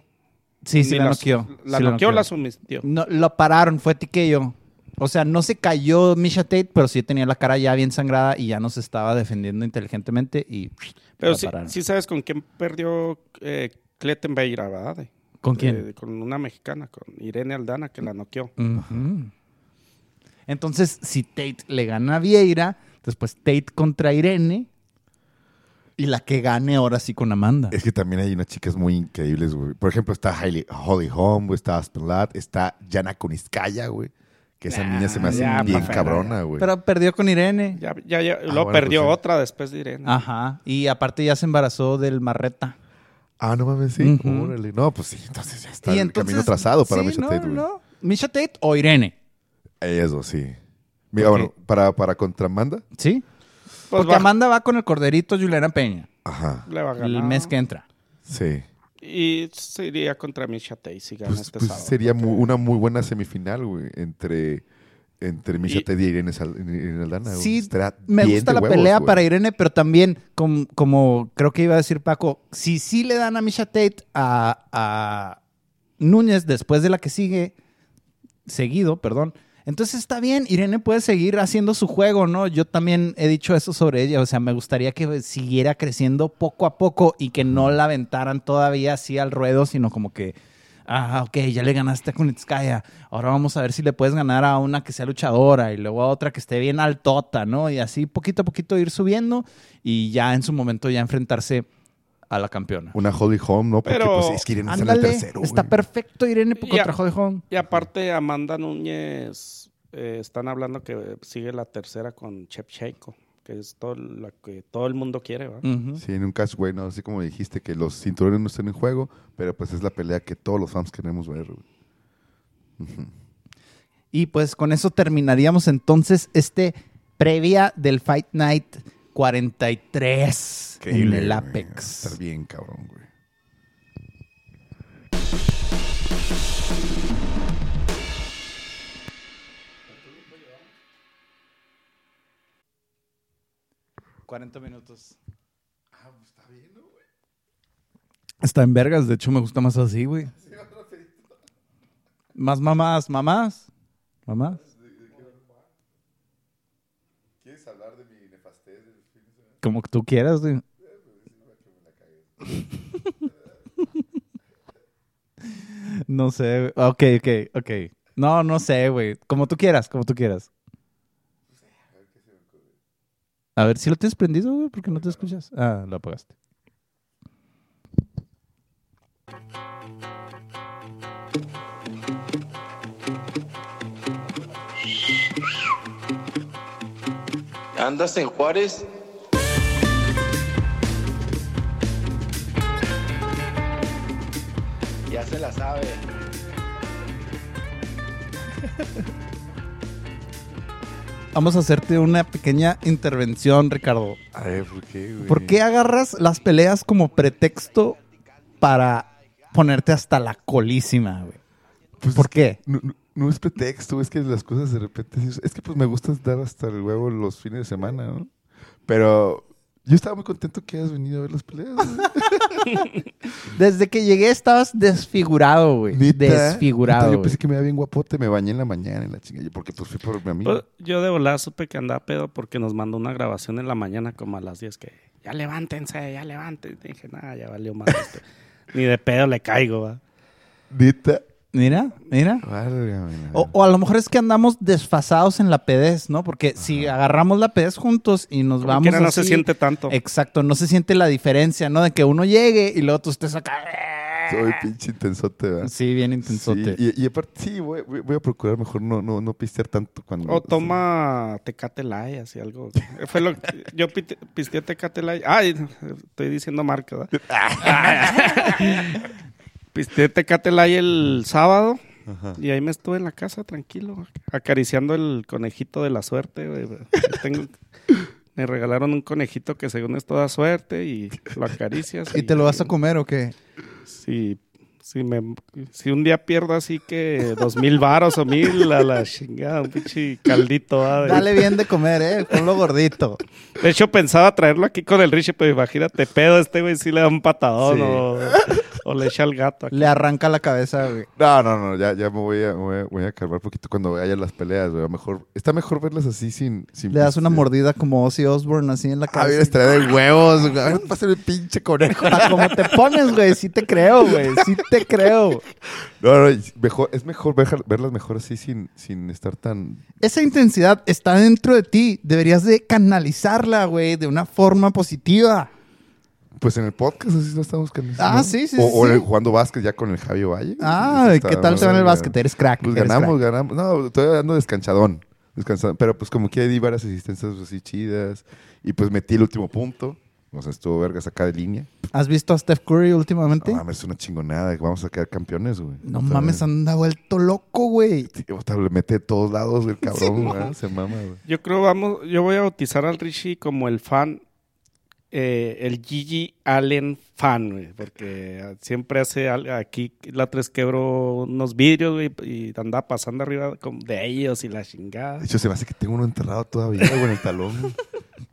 Sí, sí la
la-
noqueó.
La
Sí
noqueó o la sometió.
No, lo pararon, fue tiquillo. O sea, no se cayó Misha Tate, pero sí tenía la cara ya bien sangrada y ya no se estaba defendiendo inteligentemente y
Pero sí, sí sabes con quién perdió eh, Clettenbeira, ¿verdad? De-
¿Con quién?
de- con una mexicana, con Irene Aldana, que la noqueó.
Entonces, si Tate le gana a Vieira, Después Tate contra Irene. Y la que gane ahora sí con Amanda.
Es que también hay unas chicas muy increíbles, güey. Por ejemplo, está Hailey, Holly Holm, güey, está Aspen Ladd, está Yana Kuniskaya, güey. Que esa niña se me hace
ya,
bien cabrona, güey.
Pero perdió con Irene.
Ya, ya, ya.
Ah,
Lo
bueno,
perdió
pues sí.
otra después de Irene.
Ajá. Y aparte ya se embarazó del Marreta.
Ah, no mames, sí. Órale. No, pues sí, entonces ya está
y
el
entonces,
camino trazado para
sí,
Misha
no,
Tate, güey.
no. Misha Tate o Irene.
Eso, sí. Mira, bueno, para, para contra Amanda.
¿Sí?
Pues
Porque
va-
Amanda va con el corderito Juliana Peña.
Ajá.
le va a ganar.
El mes que entra.
Sí.
Y se iría contra Misha Tate si gana
Pues,
este
pues
sábado.
sería una muy buena semifinal, güey, entre, entre Misha
Y-
Tate y Irene, Sal- Irene Aldana. güey.
Sí,
Estará
me gusta la
huevos,
pelea
güey.
para Irene, pero también, com- como creo que iba a decir Paco, si sí le dan a Misha Tate a, a Núñez después de la que sigue, seguido, perdón, entonces está bien, Irene puede seguir haciendo su juego, ¿no? Yo también he dicho eso sobre ella, o sea, me gustaría que siguiera creciendo poco a poco y que no la aventaran todavía así al ruedo, sino como que, ah, ok, ya le ganaste a Kunitskaya, ahora vamos a ver si le puedes ganar a una que sea luchadora y luego a otra que esté bien altota, ¿no? Y así poquito a poquito ir subiendo y ya en su momento ya enfrentarse a la campeona.
Una Holly Holm, ¿no? Porque
Pero-
pues es que Irene está en el
Ándale,
tercero,
está
güey.
perfecto Irene contra Jode Home.
Y aparte, Amanda Núñez, eh, están hablando que sigue la tercera con Chepchenko, que es todo lo que todo el mundo quiere, ¿va?
Ujú.
Sí, en un caso, güey, no, así como dijiste, que los cinturones no estén en juego, pero pues es la pelea que todos los fans queremos ver, güey.
Y pues con eso terminaríamos entonces este previa del Fight Night 43 en
Increíble,
el
güey.
Apex.
Estar bien, cabrón, güey.
Minutos. Está en vergas, de hecho me gusta más así, güey. Más mamás, mamás. Mamás.
¿Quieres hablar de mi nefastez?
Como que tú quieras, güey. (laughs) No sé, güey. ok, ok, ok. No, no sé, güey. Como tú quieras, como tú quieras. A ver, si lo tienes prendido, güey, porque no te escuchas. Ah, lo apagaste.
¿Andas en Juárez? Ya se la sabe. (laughs)
Vamos a hacerte una pequeña intervención, Ricardo.
A ver, ¿por qué, güey?
¿Por qué agarras las peleas como pretexto para ponerte hasta la colísima, güey?
Pues
¿Por qué?
No, no- no es pretexto, es que las cosas de repente... Es que pues me gusta dar hasta el huevo los fines de semana, ¿no? Pero yo estaba muy contento que hayas venido a ver las peleas. güey. (laughs)
Desde que llegué estabas desfigurado, güey. Desfigurado.
neta, Yo pensé que me iba bien guapote, me bañé en la mañana en la chingada, porque pues fui por mi amigo.
Pues, yo de volada supe que andaba pedo porque nos mandó una grabación en la mañana como a las 10 que ya levántense, ya levántense. Y dije, nada, ya valió más esto. (laughs) Ni de pedo le caigo, va.
Neta.
Mira, mira. O, o a lo mejor es que andamos desfasados en la pedez, ¿no? Porque si agarramos la pedez juntos y nos
Como
vamos
quiera, no se
así-
siente tanto.
Exacto, no se siente la diferencia, ¿no? De que uno llegue y luego tú estés acá.
Soy pinche intensote, ¿verdad?
Sí, bien intensote.
Sí, y, y aparte, sí, voy, voy- voy a procurar mejor no, no, no pistear tanto cuando...
O toma Tecate Light, así algo. (laughs) Fue lo que- yo pisteé Tecate Light. Ay, estoy diciendo marca, ¿verdad? (laughs) (laughs) pisteé Tecate Light el sábado
Ajá.
y ahí me estuve en la casa tranquilo, acariciando el conejito de la suerte. Tengo- me regalaron un conejito que según es toda suerte y lo acaricias.
¿Y te lo vas a comer o qué?
Si, si, me, si un día pierdo así que dos mil varos o mil, a la chingada, un pinche caldito. ¿va? de-
Dale bien de comer, ¿eh? Ponlo gordito.
De hecho, pensaba traerlo aquí con el Richie, pero imagínate, pedo, este güey sí le da un patadón
Sí.
o, O le echa al gato. aquí.
Le arranca la cabeza, güey.
No, no, no, ya, ya me voy a, me voy a, voy a calmar un poquito cuando haya las peleas, güey. A lo Mejor, está mejor verlas así sin... sin
Le das una
piste.
mordida como Ozzy Osbourne así en la
Ah,
cabeza.
estaría de huevos, güey. (laughs) A ver, pásame el pinche conejo.
Como te pones, güey. Sí te creo, güey. Sí te creo. (laughs)
No, no, mejor, es mejor ver- verlas mejor así sin, sin estar tan...
Esa intensidad está dentro de ti. Deberías de canalizarla, güey, de una forma positiva.
Pues en el podcast así no estamos canalizando.
Ah, sí, sí,
O,
sí,
o en el
sí.
jugando básquet ya con el Javi Valle.
Ah, ¿qué tal te va en el básquet? Eres crack.
Pues
eres
ganamos,
crack.
ganamos. No, estoy dando descansadón. descansadón. Pero pues como que di varias asistencias así chidas. Y pues metí el último punto. O sea, estuvo vergas acá de línea.
¿Has visto a Steph Curry últimamente?
No mames, es una chingonada. que Vamos a quedar campeones, güey.
No
Otra
mames,
vez.
anda vuelto loco, güey.
Otra vez le mete de todos lados el (laughs) cabrón, ¿verdad? Se mama, güey.
Yo creo vamos, yo voy a bautizar al Richie como el fan, eh, el Gigi Allen fan, güey, porque siempre hace aquí la tres quebró unos vidrios, güey, y andaba pasando arriba de ellos y la chingada.
De hecho, se me hace que tengo uno enterrado todavía, güey, en el talón.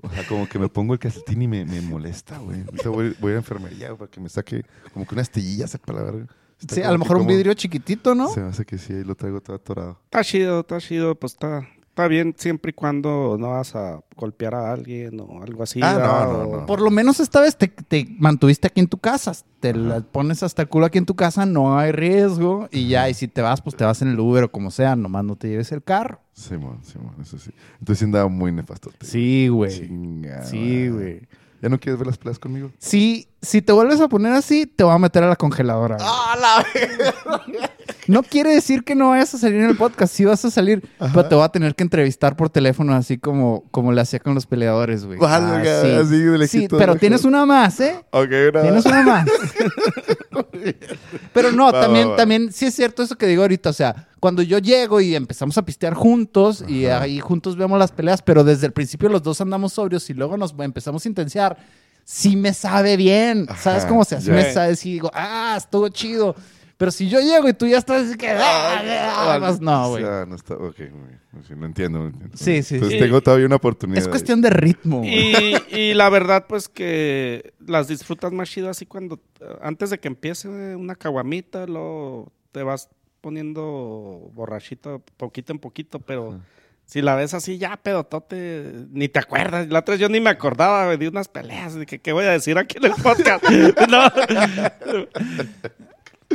O sea, como que me pongo el calcetín y me, me molesta, güey. Voy, voy a la enfermería güey, para que me saque como que una astillilla, sepa la verga. Está
Sí, a lo mejor un
como-
vidrio chiquitito, ¿no?
Se me hace que sí, ahí lo traigo todo atorado.
Está chido, está chido, pues está, está bien siempre y cuando no vas a golpear a alguien o algo así.
Ah, no, no, no.
Por lo menos esta vez te, te mantuviste aquí en tu casa. Te la pones hasta el culo aquí en tu casa, no hay riesgo. Y ya, y si te vas, pues te vas en el Uber o como sea, nomás no te lleves el carro.
Simón, Simón, eso sí. Entonces sí andaba muy nefasto.
Sí, güey.
Chingada.
Sí, güey.
¿Ya no quieres ver las peleas conmigo?
Sí, si te vuelves a poner así, te voy a meter a la congeladora. güey. No quiere decir que no vayas a salir en el podcast, sí vas a salir, pero te voy a tener que entrevistar por teléfono, así como, como le hacía con los peleadores, güey. Ah,
así de
Sí, pero
de
tienes una más, ¿eh?
Ok, una
Tienes una más. (laughs) Pero no,
Va,
también,
va, va.
también sí es cierto eso que digo ahorita. O sea, cuando yo llego y empezamos a pistear juntos y ahí juntos vemos las peleas, pero desde el principio los dos andamos sobrios y luego nos empezamos a intensiar, sí me sabe bien. ¿Sabes cómo se hace?
ya.
Me sabe, sí digo, ah, estuvo chido. Pero si yo llego y tú ya estás así que, ah, no, güey.
Ah, no está, ok, no entiendo. no entiendo.
Sí, sí,
Entonces
sí.
tengo todavía una oportunidad.
Es cuestión de ritmo. güey.
Y, y la verdad, pues que las disfrutas más chido así cuando, antes de que empiece una caguamita, luego te vas poniendo borrachito poquito en poquito, pero si la ves así ya pedotote, ni te acuerdas. La otra vez yo ni me acordaba de unas peleas, de que qué voy a decir aquí en el podcast. (laughs) No.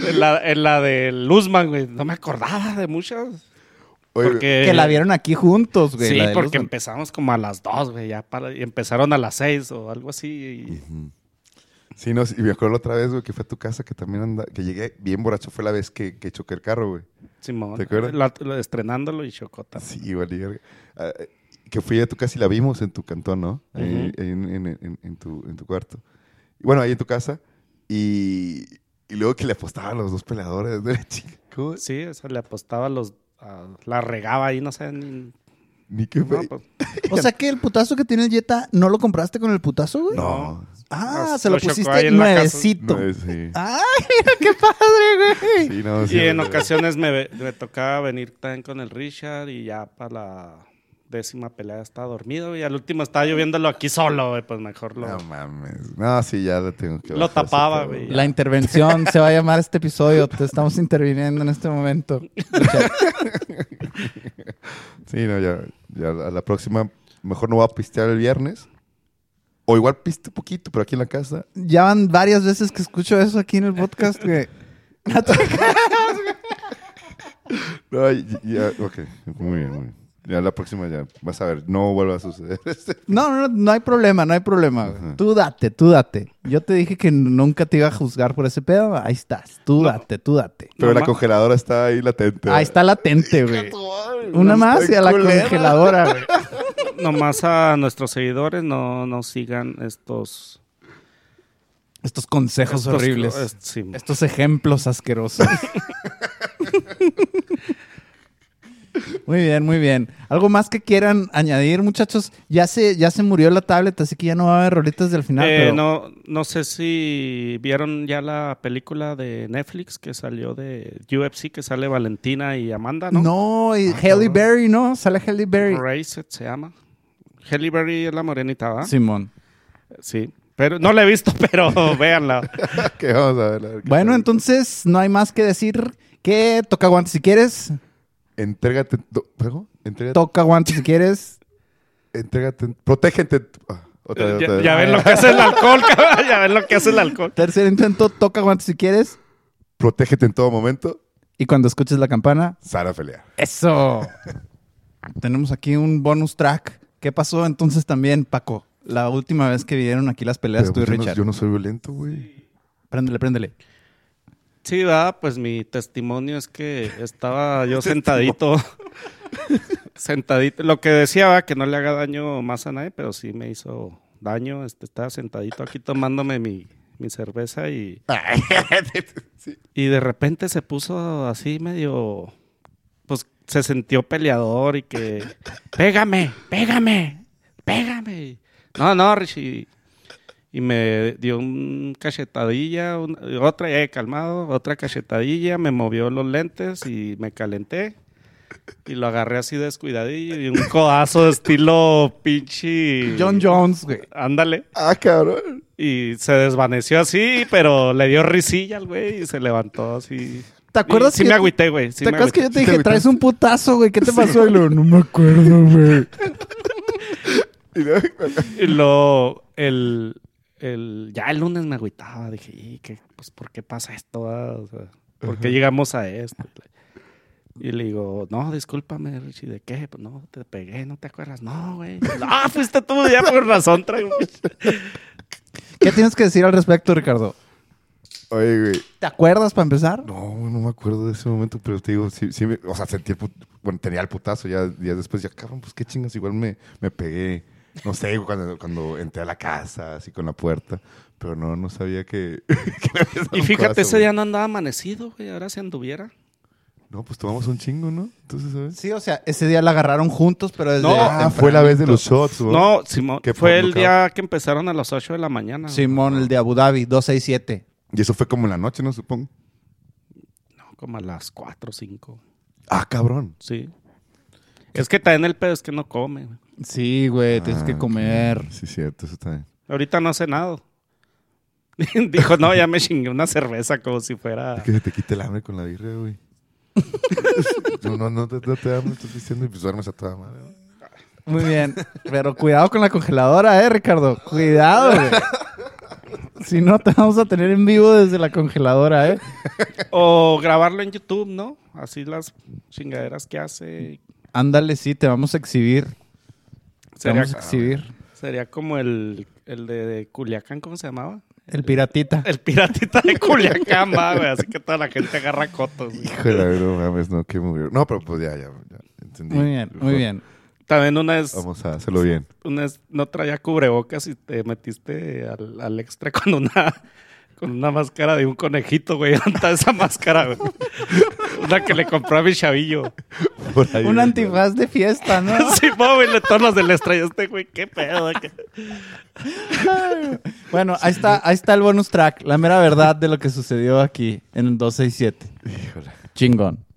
En la, en la de Luzman, güey, no me acordaba de muchas.
Oye,
Porque,
que la vieron aquí juntos, güey.
Sí,
la de
porque empezamos como a las dos, güey, ya para, y empezaron a las seis o algo así. y-
Sí, no, sí, y me acuerdo la otra vez, güey, que fue a tu casa, que también anda, que llegué bien borracho, fue la vez que, que choqué el carro, güey.
Simón,
¿Te acuerdas?
la- la- estrenándolo y chocota.
Sí, vale, verga. Ah, eh, que fui a tu casa y la vimos en tu cantón, ¿no? Ahí,
Ujú.
ahí en, en- en- en tu, en tu cuarto. Y bueno, ahí en tu casa. Y, y luego que le apostaban los dos peleadores de. (laughs)
Sí, o sea, le apostaba a los. a- la regaba ahí, no sé. Ni,
Ni qué
no, pues,
O sea que el putazo que tiene el Jetta, ¿no lo compraste con el putazo, güey?
No.
Ah, se lo, pusiste nuevecito.
no sí.
Ay, mira qué padre, güey.
Sí, no, sí,
y en
güey.
ocasiones me, me tocaba venir también con el Richard y ya para la décima pelea estaba dormido y al último estaba yo viéndolo aquí solo, güey, pues mejor lo,
No mames. No, sí, ya lo tengo que
Lo tapaba, güey.
La intervención se va a llamar este episodio. Te estamos interviniendo en este momento. (laughs)
Sí, no, ya, ya a la próxima, mejor no voy a pistear el viernes. O igual piste poquito, pero aquí en la casa.
Ya van varias veces que escucho eso aquí en el podcast, güey. (laughs)
No, ya, ya, ok, muy bien, muy bien. Ya la próxima ya, vas a ver, no vuelva a suceder. (laughs)
No, no, no hay problema, no hay problema.
Ajá.
Tú date, tú date. Yo te dije que nunca te iba a juzgar por ese pedo. Ahí estás. Tú date, tú date.
Pero la
ma-
congeladora está ahí latente.
Ahí está latente, güey. Una más y a la
culera.
congeladora, güey. (laughs)
Nomás a nuestros seguidores no, no sigan estos...
Estos consejos
estos-
horribles.
es- sí.
Estos ejemplos asquerosos. (laughs) muy bien, muy bien. ¿Algo más que quieran añadir, muchachos? Ya se, ya se murió la tablet, así que ya no va a haber rolitas del final.
Eh,
pero...
no, no sé si vieron ya la película de Netflix que salió de UFC, que sale Valentina y Amanda, ¿no?
No, y Halle Berry, ¿no? Sale Halle Berry.
Se llama. Halle Berry es la morenita, ¿va?
Simón.
Sí. Pero no la he visto, (laughs) pero véanla. (laughs)
que vamos a ver. a ver qué
Bueno, entonces no hay más que decir que toca guantes si quieres.
Entrégate. ¿Luego? Entrégate.
Toca guantes si quieres.
Entrégate. Protégete. Ah, otra vez,
Ya,
otra vez.
ya ven lo que hace el alcohol, (laughs) cabrón. Ya ven lo que hace el alcohol.
Tercer intento, toca guantes si quieres.
Protégete en todo momento.
Y cuando escuches la campana,
Sara pelea.
¡Eso! (laughs) Tenemos aquí un bonus track. ¿Qué pasó entonces también, Paco? La última vez que vieron aquí las peleas
Pero,
tú y
pues, yo, no,
Richard.
yo no soy violento, güey.
Préndele, préndele.
Sí, va, pues mi testimonio es que estaba (laughs) yo sentadito. (laughs) sentadito. Lo que decía va que no le haga daño más a nadie, pero sí me hizo daño. Este, estaba sentadito aquí tomándome mi, mi cerveza y, (laughs) y de repente se puso así medio. Pues se sintió peleador y que. ¡Pégame! ¡Pégame! ¡Pégame! No, no, Richie. Y me dio un cachetadilla, un- otra, eh, calmado, otra cachetadilla, me movió los lentes y me calenté. Y lo agarré así descuidadillo y un codazo de estilo pinche.
John Jones, güey.
Ándale.
Ah, cabrón.
Y se desvaneció así, pero le dio risilla al güey y se levantó así.
¿Te acuerdas
Y sí
que-
me agüité, güey. sí
¿Te acuerdas que yo te
Sí te
dije, traes un putazo, güey? ¿Qué te pasó? Y luego, no me acuerdo, güey. (laughs)
Y luego,
el, el, ya el lunes me agüitaba. Dije, "Y, ¿qué, pues, ¿por qué pasa esto? ah? O sea, ¿Por qué llegamos a esto? Y le digo, no, discúlpame, Richie, ¿de qué? Pues no, te pegué, ¿no te acuerdas? No, güey. Ah, fuiste tú, ya por razón traigo. (laughs)
¿Qué tienes que decir al respecto, Ricardo?
Oye, güey.
¿Te acuerdas para empezar?
No, no me acuerdo de ese momento, pero te digo, sí, sí me- o sea, sentí el put- bueno, tenía el putazo ya días después, ya, cabrón, pues qué chingas, igual me, me pegué, no sé, cuando, cuando entré a la casa, así con la puerta, pero no, no sabía que, (laughs) que
Y fíjate, ese
güey.
día no andaba amanecido, güey. Ahora se anduviera.
No, pues tomamos un chingo, ¿no? Entonces, ¿sabes?
Sí, o sea, ese día la agarraron juntos, pero desde...
No,
Ah, fue la vez de los shots, ¿no?
No, Simón,
Que
fue el día que empezaron a las 8 de la mañana. güey.
Simón, el de Abu Dhabi, 267.
Y eso fue como en la noche, ¿no? Supongo.
No, como a las 4 o 5.
Ah, cabrón.
Sí. Es que también el pedo es que no come. güey.
Sí, güey, tienes
Ah,
que
ok.
comer.
Sí, cierto, eso está bien.
Ahorita no hace nada. (laughs) Dijo, no, ya me chingué una cerveza como si fuera...
Es que se te quite el hambre con la birria, güey. (laughs) no, no, no te, no te da hambre, estás diciendo, y pues duermes a toda madre.
Muy bien. Pero cuidado con la congeladora, eh, Ricardo. Cuidado, güey. Si no, te vamos a tener en vivo desde la congeladora, eh.
O grabarlo en YouTube, ¿no? Así las chingaderas que hace.
Ándale, sí, te vamos a exhibir. Te
Sería,
vamos a exhibir.
sería como el, el de, de Culiacán, ¿cómo se llamaba?
El piratita.
El piratita de Culiacán, va, güey. Así que toda la gente agarra cotos. güey.
Híjole, no mames, no, qué muy No, pero pues ya, ya, ya entendí.
Muy bien, muy bien.
También una vez,
Vamos a hacerlo bien.
una vez no traía cubrebocas y te metiste al, al extra con una con una máscara de un conejito, güey. (laughs) ¿Dónde está esa máscara, güey? Una que le compró a mi chavillo.
Por ahí,
Un antifaz de fiesta, ¿no? (laughs)
Sí, po, güey, le todos los del extra. Y este, güey, qué pedo. ¿Qué?
Bueno, ahí está, ahí está el bonus track. La mera verdad de lo que sucedió aquí en el 267.
Híjole.
Chingón.